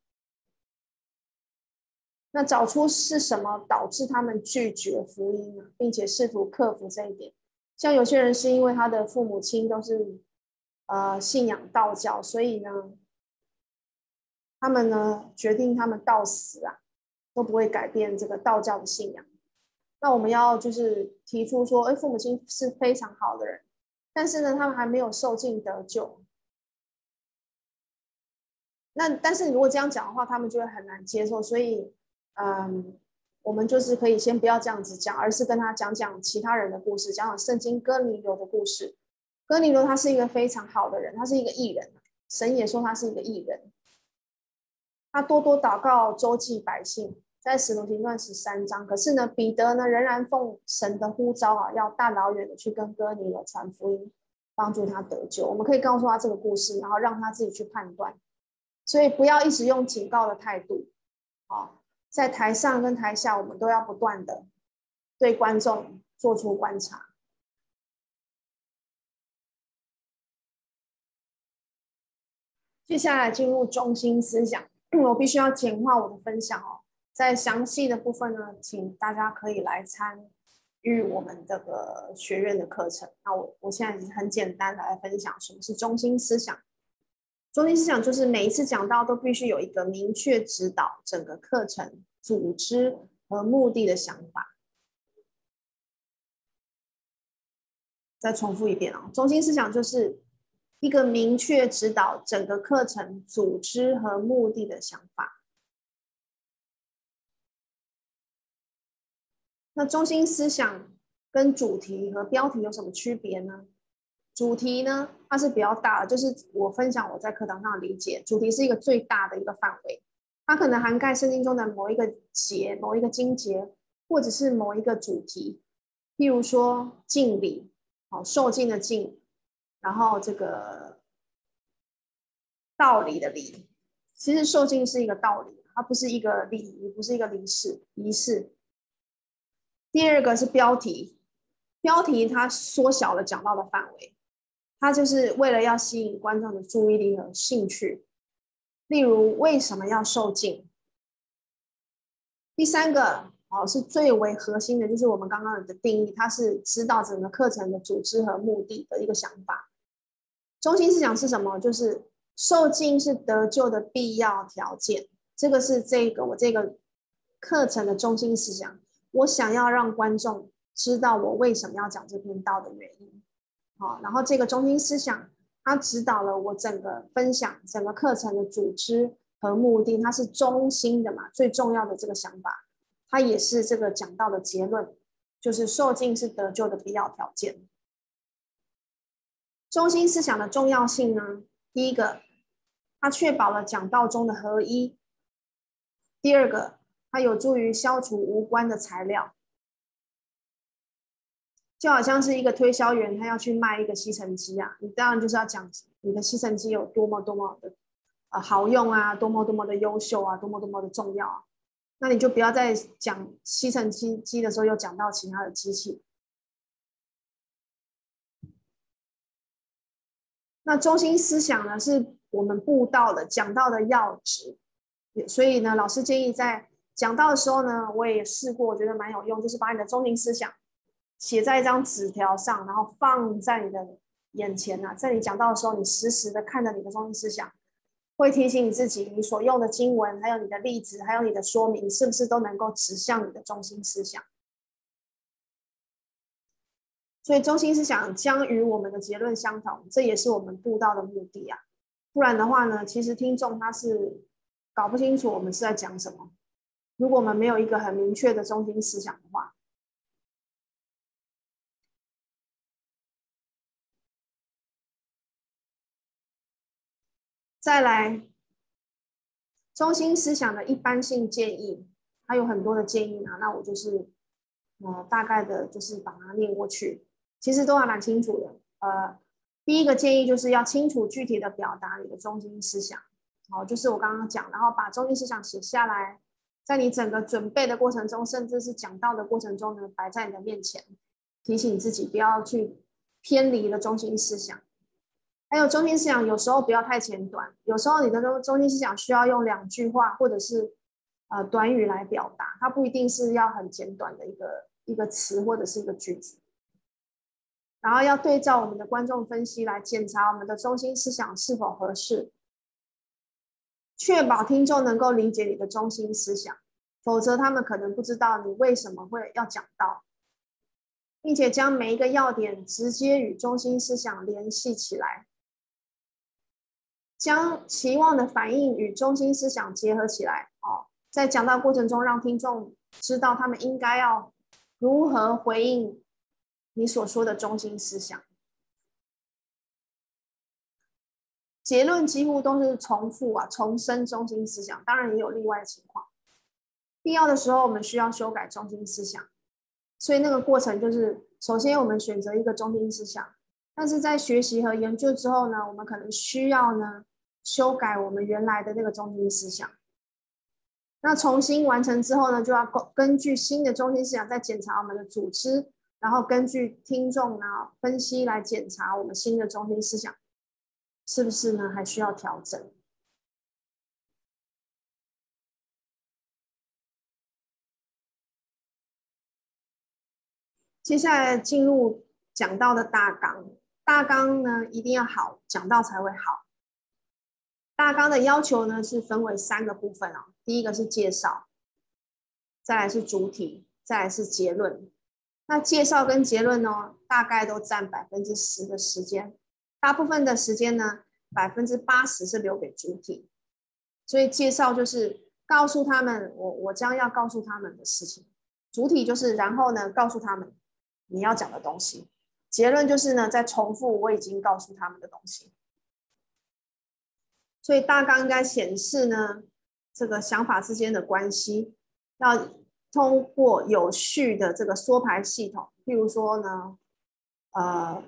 那找出是什么导致他们拒绝福音呢？并且试图克服这一点。像有些人是因为他的父母亲都是呃信仰道教，所以呢，他们呢决定他们到死啊都不会改变这个道教的信仰。那我们要就是提出说，哎，父母亲是非常好的人，但是呢，他们还没有受尽得救。那但是如果这样讲的话，他们就会很难接受，所以。嗯，我们就是可以先不要这样子讲，而是跟他讲讲其他人的故事，讲讲圣经哥尼流的故事。哥尼流他是一个非常好的人，他是一个义人，神也说他是一个义人。他多多祷告，周济百姓，在使徒行传十三章。可是呢，彼得呢仍然奉神的呼召啊，要大老远的去跟哥尼流传福音，帮助他得救。我们可以告诉他这个故事，然后让他自己去判断。所以不要一直用警告的态度，好。在台上跟台下，我们都要不断的对观众做出观察。接下来进入中心思想，(clears throat) 我必须要简化我的分享哦。在详细的部分呢，请大家可以来参与我们这个学院的课程。那我我现在已经很简单来分享什么是中心思想。中心思想就是每一次讲到都必须有一个明确指导整个课程组织和目的的想法。再重复一遍啊，中心思想就是一个明确指导整个课程组织和目的的想法。那中心思想跟主题和标题有什么区别呢？主题呢，它是比较大的，就是我分享我在课堂上的理解。主题是一个最大的一个范围，它可能涵盖圣经中的某一个节、某一个经节，或者是某一个主题。譬如说敬礼，好，受敬的敬，然后这个道理的理，其实受敬是一个道理，它不是一个礼仪，不是一个仪式仪式。第二个是标题，标题它缩小了讲到的范围。它就是为了要吸引观众的注意力和兴趣，例如为什么要受敬？第三个哦是最为核心的，就是我们刚刚的定义，它是指导整个课程的组织和目的的一个想法。中心思想是什么？就是受敬是得救的必要条件，这个是这个我这个课程的中心思想。我想要让观众知道我为什么要讲这篇道的原因。好，然后这个中心思想，它指导了我整个分享、整个课程的组织和目的，它是中心的嘛，最重要的这个想法，它也是这个讲道的结论，就是受尽是得救的必要条件。中心思想的重要性呢，第一个，它确保了讲道中的合一。第二个，它有助于消除无关的材料，就好像是一个推销员，他要去卖一个吸尘机啊，你当然就是要讲你的吸尘机有多么多么的呃好用啊，多么多么的优秀啊，多么多么的重要啊。那你就不要再讲吸尘机机的时候又讲到其他的机器。那中心思想呢，是我们布道的讲到的要旨，所以呢，老师建议在讲到的时候呢，我也试过，我觉得蛮有用，就是把你的中心思想写在一张纸条上，然后放在你的眼前啊，在你讲到的时候，你实时的看着你的中心思想，会提醒你自己，你所用的经文，还有你的例子，还有你的说明，是不是都能够指向你的中心思想？所以中心思想将与我们的结论相同，这也是我们布道的目的啊。不然的话呢，其实听众他是搞不清楚我们是在讲什么。如果我们没有一个很明确的中心思想的话，再来中心思想的一般性建议，还有很多的建议啊。那我就是呃大概的，就是把它念过去。其实都还蛮清楚的。呃，第一个建议就是要清楚具体的表达你的中心思想，好，就是我刚刚讲，然后把中心思想写下来，在你整个准备的过程中，甚至是讲到的过程中呢，摆在你的面前，提醒自己不要去偏离了中心思想。还有中心思想有时候不要太简短，有时候你的中中心思想需要用两句话或者是呃短语来表达，它不一定是要很简短的一个一个词或者是一个句子。然后要对照我们的观众分析来检查我们的中心思想是否合适，确保听众能够理解你的中心思想，否则他们可能不知道你为什么会要讲到，并且将每一个要点直接与中心思想联系起来，将期望的反应与中心思想结合起来。哦，在讲到过程中，让听众知道他们应该要如何回应。你所说的中心思想，结论几乎都是重复啊，重申中心思想。当然也有例外的情况，必要的时候我们需要修改中心思想。所以那个过程就是，首先我们选择一个中心思想，但是在学习和研究之后呢，我们可能需要呢修改我们原来的那个中心思想。那重新完成之后呢，就要根据新的中心思想再检查我们的组织。然后根据听众呢分析来检查我们新的中心思想是不是呢，还需要调整。接下来进入讲到的大纲，大纲呢一定要好，讲到才会好。大纲的要求呢是分为三个部分哦，第一个是介绍，再来是主体，再来是结论。那介绍跟结论呢，大概都占百分之十的时间，大部分的时间呢，百分之八十是留给主体。所以介绍就是告诉他们我我将要告诉他们的事情，主体就是然后呢告诉他们你要讲的东西，结论就是呢再重复我已经告诉他们的东西。所以大纲应该显示呢这个想法之间的关系要。通过有序的这个缩排系统，譬如说呢，呃，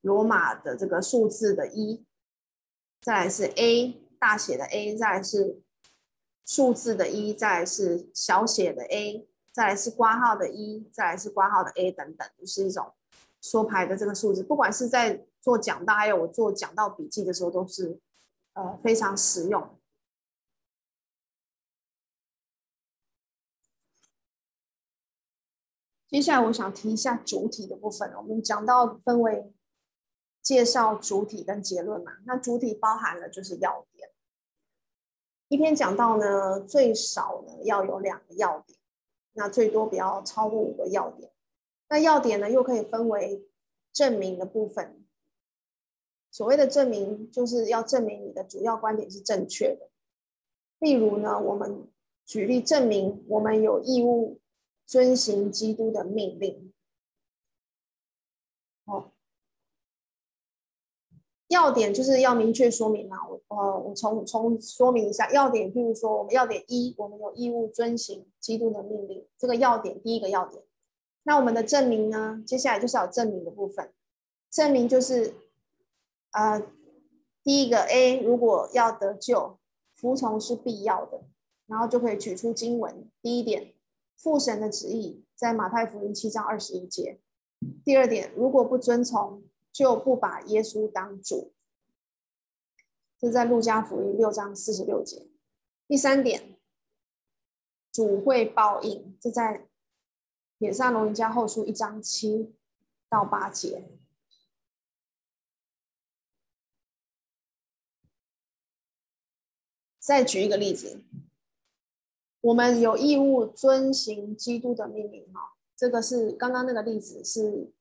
罗马的这个数字的一，再来是 A 大写的 A，再来是数字的一，再来是小写的 a，再来是括号的一，再来是括号的 a 等等，就是一种缩排的这个数字。不管是在做讲道，还有我做讲道笔记的时候，都是呃非常实用。接下来我想提一下主体的部分。我们讲到分为介绍、主体跟结论嘛。那主体包含了就是要点。一篇讲到呢，最少呢要有两个要点，那最多不要超过五个要点。那要点呢又可以分为证明的部分。所谓的证明，就是要证明你的主要观点是正确的。例如呢，我们举例证明我们有义务。遵行基督的命令。哦，要点就是要明确说明嘛，我呃，我重重说明一下要点。譬如说，我们要点一，我们有义务遵行基督的命令，这个要点第一个要点。那我们的证明呢？接下来就是要证明的部分。证明就是，呃，第一个 A，如果要得救，服从是必要的，然后就可以举出经文。第一点，父神的旨意在马太福音七章二十一节。第二点，如果不遵从。就不把耶稣当主，这在路加福音六章四十六节。第三点，主会报应，这在帖撒罗尼迦后书一章七到八节。再举一个例子，我们有义务遵行基督的命令，哈，这个是刚刚那个例子是。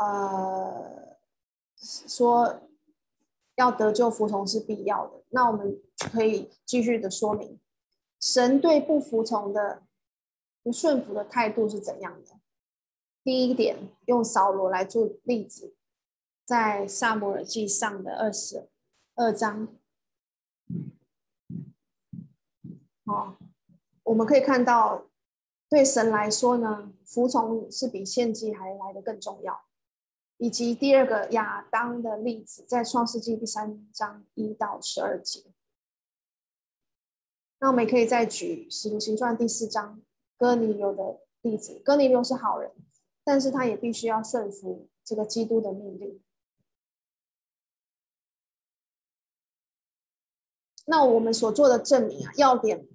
呃，说要得救服从是必要的，那我们可以继续的说明，神对不服从的、不顺服的态度是怎样的？第一点，用扫罗来做例子，在撒母耳记上的二十二章，哦，我们可以看到，对神来说呢，服从是比献祭还来得更重要。以及第二个亚当的例子，在创世纪第三章一到十二节。那我们也可以再举《使徒行传》第四章哥尼流的例子。哥尼流是好人，但是他也必须要顺服这个基督的命令。那我们所做的证明啊，要点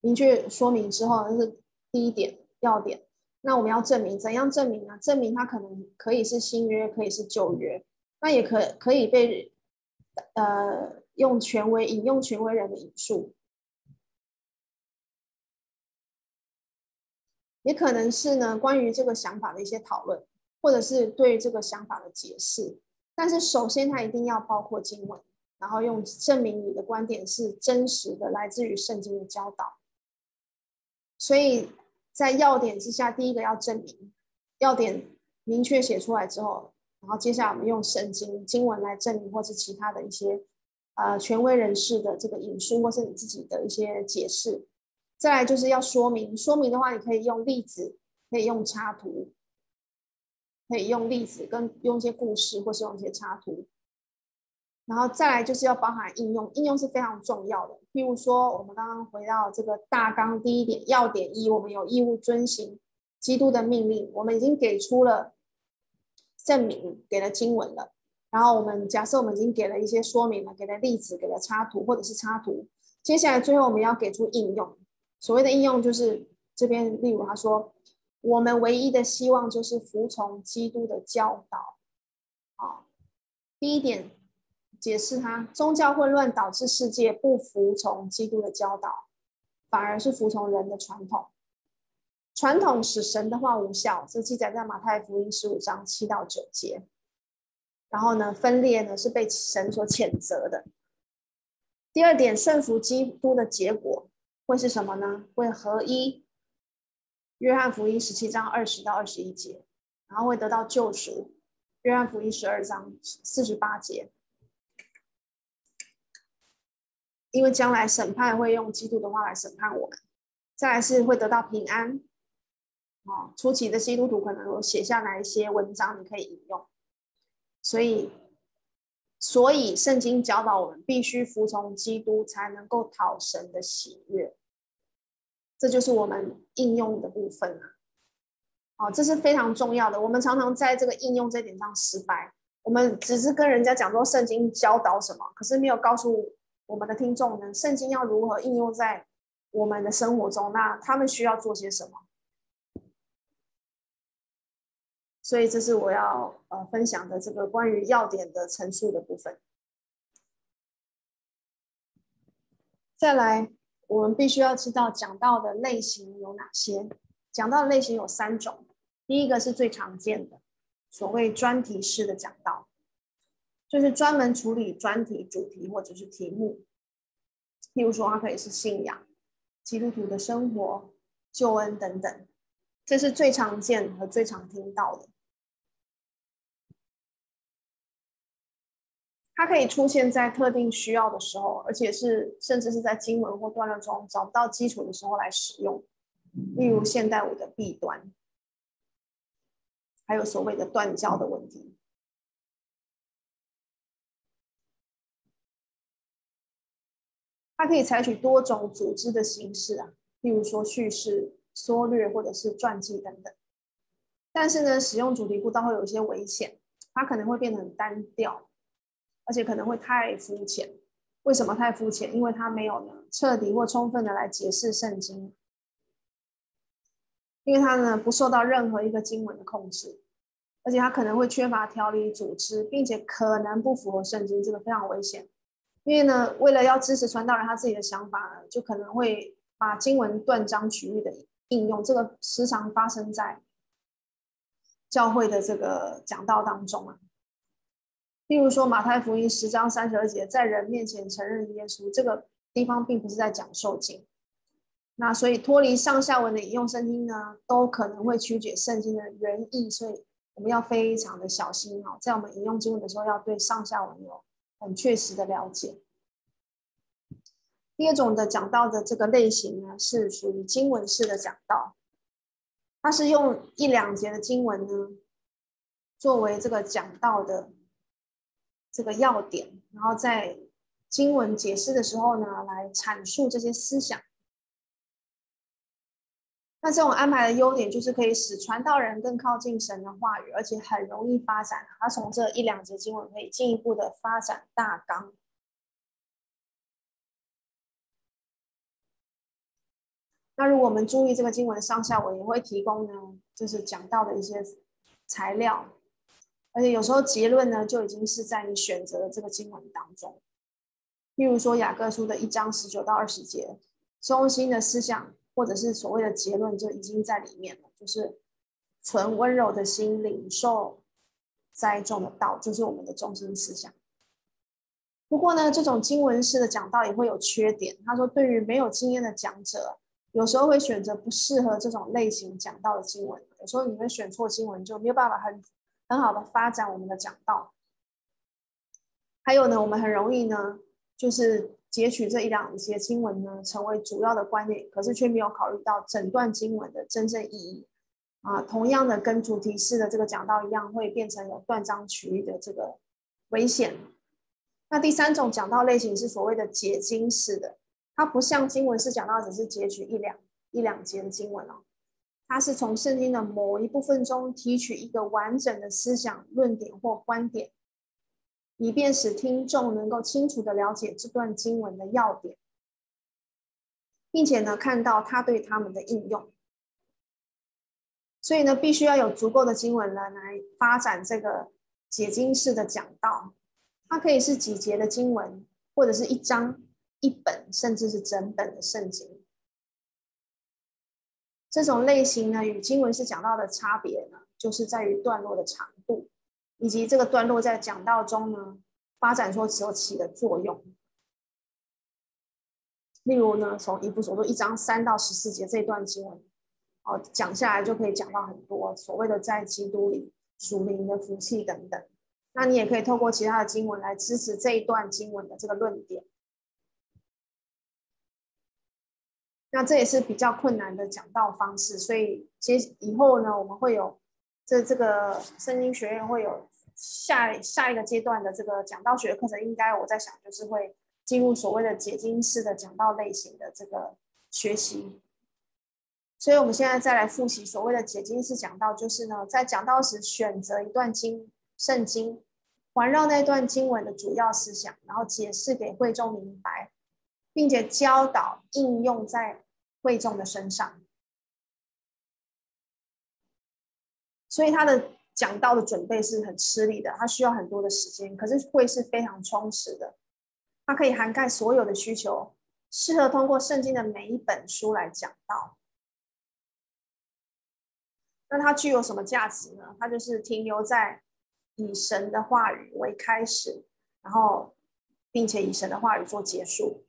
明确说明之后，这是第一点要点。那我们要证明，怎样证明呢？证明它可能可以是新约，可以是旧约，那也可可以被呃用权威引用权威人的引述，也可能是呢关于这个想法的一些讨论，或者是对这个想法的解释。但是首先它一定要包括经文，然后用证明你的观点是真实的，来自于圣经的教导。所以。在要点之下，第一个要证明，要点明确写出来之后，然后接下来我们用圣经经文来证明，或是其他的一些呃权威人士的这个引述，或是你自己的一些解释。再来就是要说明，说明的话，你可以用例子，可以用插图，可以用例子跟用一些故事，或是用一些插图。然后再来就是要包含应用，应用是非常重要的。譬如说，我们刚刚回到这个大纲第一点要点一，我们有义务遵行基督的命令，我们已经给出了证明，给了经文了。然后我们假设我们已经给了一些说明了，给了例子，给了插图或者是插图。接下来最后我们要给出应用，所谓的应用就是这边，例如他说，我们唯一的希望就是服从基督的教导。好，第一点。解释它，宗教混乱导致世界不服从基督的教导，反而是服从人的传统。传统使神的话无效，这记载在马太福音十五章七到九节。然后呢，分裂呢是被神所谴责的。第二点，顺服基督的结果会是什么呢？会合一。约翰福音十七章二十到二十一节，然后会得到救赎。约翰福音十二章四十八节。因为将来审判会用基督的话来审判我们，再来是会得到平安。哦，初期的基督徒可能有写下来一些文章，你可以引用。所以，所以圣经教导我们必须服从基督，才能够讨神的喜悦。这就是我们应用的部分了。哦，这是非常重要的。我们常常在这个应用这点上失败。我们只是跟人家讲说圣经教导什么，可是没有告诉。我们的听众呢，圣经要如何应用在我们的生活中？那他们需要做些什么？所以这是我要呃分享的这个关于要点的陈述的部分。再来，我们必须要知道讲道的类型有哪些？讲道的类型有三种，第一个是最常见的，所谓专题式的讲道。就是专门处理专题、主题或者是题目，譬如说，它可以是信仰、基督徒的生活、救恩等等，这是最常见和最常听到的。它可以出现在特定需要的时候，而且是甚至是在经文或段落中找不到基础的时候来使用。例如现代舞的弊端，还有所谓的断教的问题。它可以采取多种组织的形式啊，例如说叙事、缩略或者是传记等等。但是呢，使用主题布道会有一些危险，它可能会变得很单调。而且可能会太肤浅。为什么太肤浅？因为它没有呢彻底或充分的来解释圣经，因为它呢不受到任何一个经文的控制，而且它可能会缺乏条理组织，并且可能不符合圣经，这个非常危险。因为呢，为了要支持传道人他自己的想法呢，就可能会把经文断章取义的应用，这个时常发生在教会的这个讲道当中啊。例如说，马太福音十章三十二节，在人面前承认耶稣，这个地方并不是在讲受经。那所以脱离上下文的引用圣经呢，都可能会曲解圣经的原意，所以我们要非常的小心哦，在我们引用经文的时候，要对上下文有很确实的了解。第二种的讲到的这个类型呢，是属于经文式的讲道，它是用一两节的经文呢，作为这个讲道的。这个要点，然后在经文解释的时候呢，来阐述这些思想。那这种安排的优点就是可以使传道人更靠近神的话语，而且很容易发展。他从这一两节经文可以进一步的发展大纲。那如果我们注意这个经文上下文，也会提供呢，就是讲到的一些材料。而且有时候结论呢，就已经是在你选择的这个经文当中。例如说雅各书的一章十九到二十节，中心的思想或者是所谓的结论就已经在里面了，就是存温柔的心，领受栽种的道，就是我们的中心思想。不过呢，这种经文式的讲道也会有缺点。他说，对于没有经验的讲者，有时候会选择不适合这种类型讲道的经文。有时候你会选错经文，就没有办法很。很好的发展我们的讲道，还有呢，我们很容易呢，就是截取这一两节经文呢，成为主要的观念，可是却没有考虑到整段经文的真正意义啊。同样的，跟主题式的这个讲道一样，会变成有断章取义的这个危险。那第三种讲道类型是所谓的解经式的，它不像经文式讲道，只是截取一两一两节的经文哦。它是从圣经的某一部分中提取一个完整的思想论点或观点，以便使听众能够清楚的了解这段经文的要点，并且呢，看到它对他们的应用。所以呢，必须要有足够的经文来来发展这个解经式的讲道。它可以是几节的经文，或者是一章、一本，甚至是整本的圣经。这种类型呢，与经文式讲道的差别呢，就是在于段落的长，以及这个段落在讲道中呢发展所所起的作用。例如呢，从一部所书一章三到十四节这段经文，哦，讲下来就可以讲到很多所谓的在基督里属灵的福气等等。那你也可以透过其他的经文来支持这一段经文的这个论点。那这也是比较困难的讲道方式，所以接以后呢，我们会有这这个圣经学院会有下下一个阶段的这个讲道学课程，应该我在想就是会进入所谓的解经式的讲道类型的这个学习。所以我们现在再来复习所谓的解经式讲道，就是呢，在讲道时选择一段经圣经，环绕那段经文的主要思想，然后解释给会众明白。并且教导应用在会众的身上，所以他的讲到的准备是很吃力的，它需要很多的时间，可是会是非常充实的。它可以涵盖所有的需求，适合通过圣经的每一本书来讲到。那它具有什么价值呢？它就是停留在以神的话语为开始，然后并且以神的话语做结束。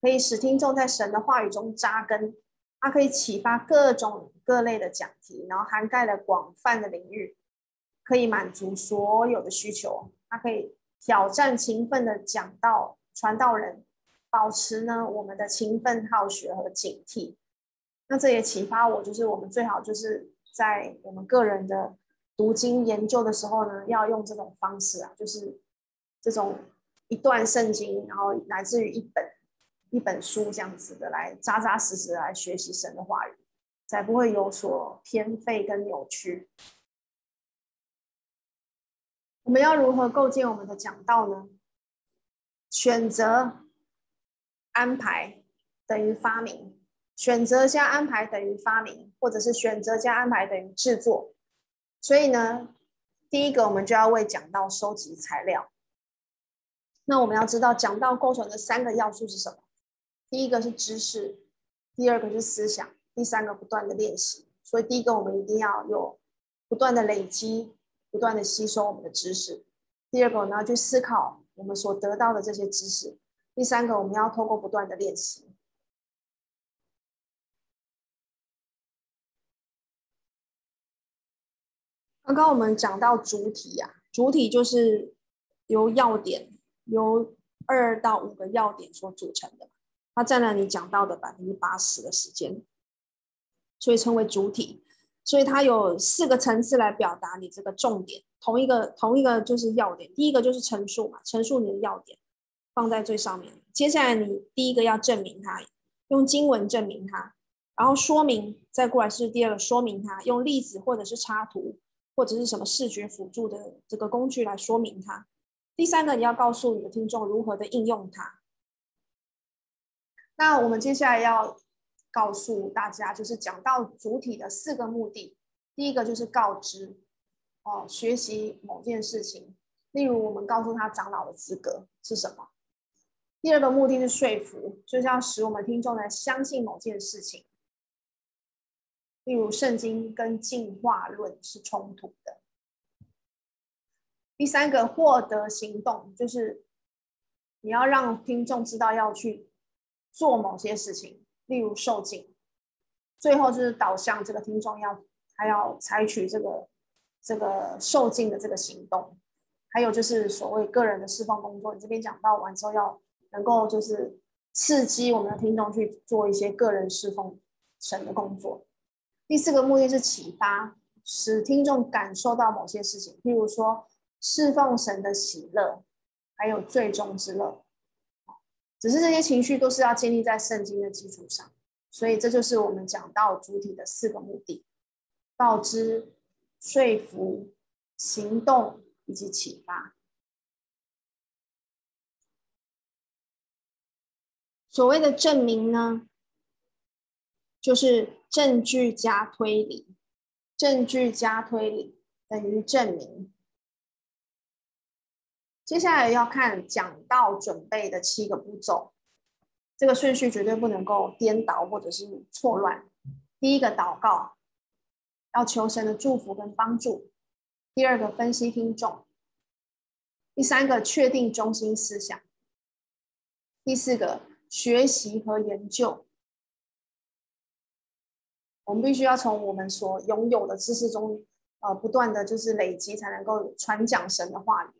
可以使听众在神的话语中扎根，它可以启发各种各类的讲题，然后涵盖了广泛的领域，可以满足所有的需求。它可以挑战勤奋的讲道传道人，保持呢我们的勤奋好学和警惕。那这也启发我，就是我们最好就是在我们个人的读经研究的时候呢，要用这种方式啊，就是这种一段圣经，然后来自于一本一本书这样子的来扎扎实实来学习神的话语，才不会有所偏废跟扭曲。我们要如何构建我们的讲道呢？选择、安排等于发明，选择加安排等于发明，或者是选择加安排等于制作。所以呢，第一个我们就要为讲道收集材料。那我们要知道讲道构成的三个要素是什么？第一个是知识，第二个是思想，第三个不断的练习。所以第一个我们一定要有不断的累积。不断的吸收我们的知识。第二个，我们要去思考我们所得到的这些知识。第三个，我们要透过不断的练习。刚刚我们讲到主体呀、啊，主体就是由要点，由二到五个要点所组成的，它占了你讲到的百分之八十的时间，所以称为主体。所以它有四个层次来表达你这个重点，同一个同一个就是要点。第一个就是陈述嘛，陈述你的要点，放在最上面。接下来你第一个要证明它，用经文证明它，然后说明，再过来是第二个说明它，用例子或者是插图或者是什么视觉辅助的这个工具来说明它。第三个你要告诉你的听众如何的应用它。那我们接下来要。告诉大家，就是讲到主体的四个目的。第一个就是告知，哦，学习某件事情，例如我们告诉他长老的资格是什么。第二个目的是说服，就是要使我们听众来相信某件事情，例如圣经跟进化论是冲突的。第三个获得行动，就是你要让听众知道要去做某些事情。例如受浸，最后就是导向这个听众要还要采取这个这个受浸的这个行动，还有就是所谓个人的释放工作。你这边讲到完之后，要能够就是刺激我们的听众去做一些个人释放神的工作。第四个目的是启发，使听众感受到某些事情，譬如说释放神的喜乐，还有最终之乐。只是这些情绪都是要建立在圣经的基础上，所以这就是我们讲到主体的四个目的：告知、说服、行动以及启发。所谓的证明呢，就是证据加推理，证据加推理等于证明。接下来要看讲道准备的七个步骤，这个顺序绝对不能够颠倒或者是错乱。第一个祷告，要求神的祝福跟帮助；第二个分析听众；第三个确定中心思想；第四个学习和研究。我们必须要从我们所拥有的知识中，呃，不断的就是累积，才能够传讲神的话语。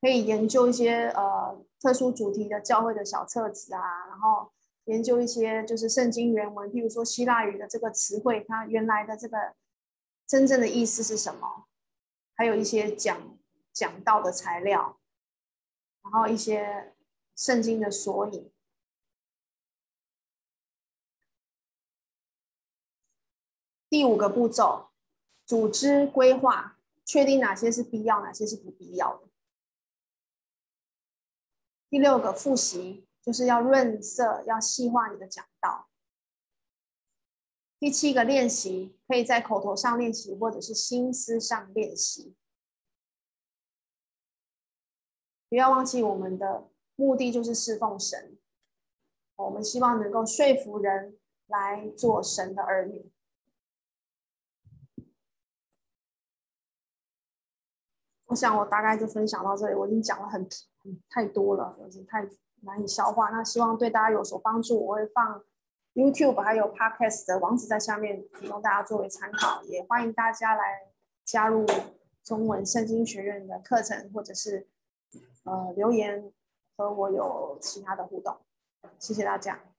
可以研究一些呃特殊主题的教会的小册子啊，然后研究一些就是圣经原文，譬如说希腊语的这个词汇，它原来的这个真正的意思是什么？还有一些讲讲道的材料，然后一些圣经的索引。第五个步骤，组织规划，确定哪些是必要，哪些是不必要的。第六个复习就是要润色，要细化你的讲道。第七个练习可以在口头上练习，或者是心思上练习。不要忘记我们的目的就是侍奉神，我们希望能够说服人来做神的儿女。我想我大概就分享到这里，我已经讲了很。太多了，就是太难以消化。那希望对大家有所帮助。我会放 YouTube 还有 Podcast 的网址在下面，提供大家作为参考。也欢迎大家来加入中文圣经学院的课程，或者是呃留言和我有其他的互动。谢谢大家。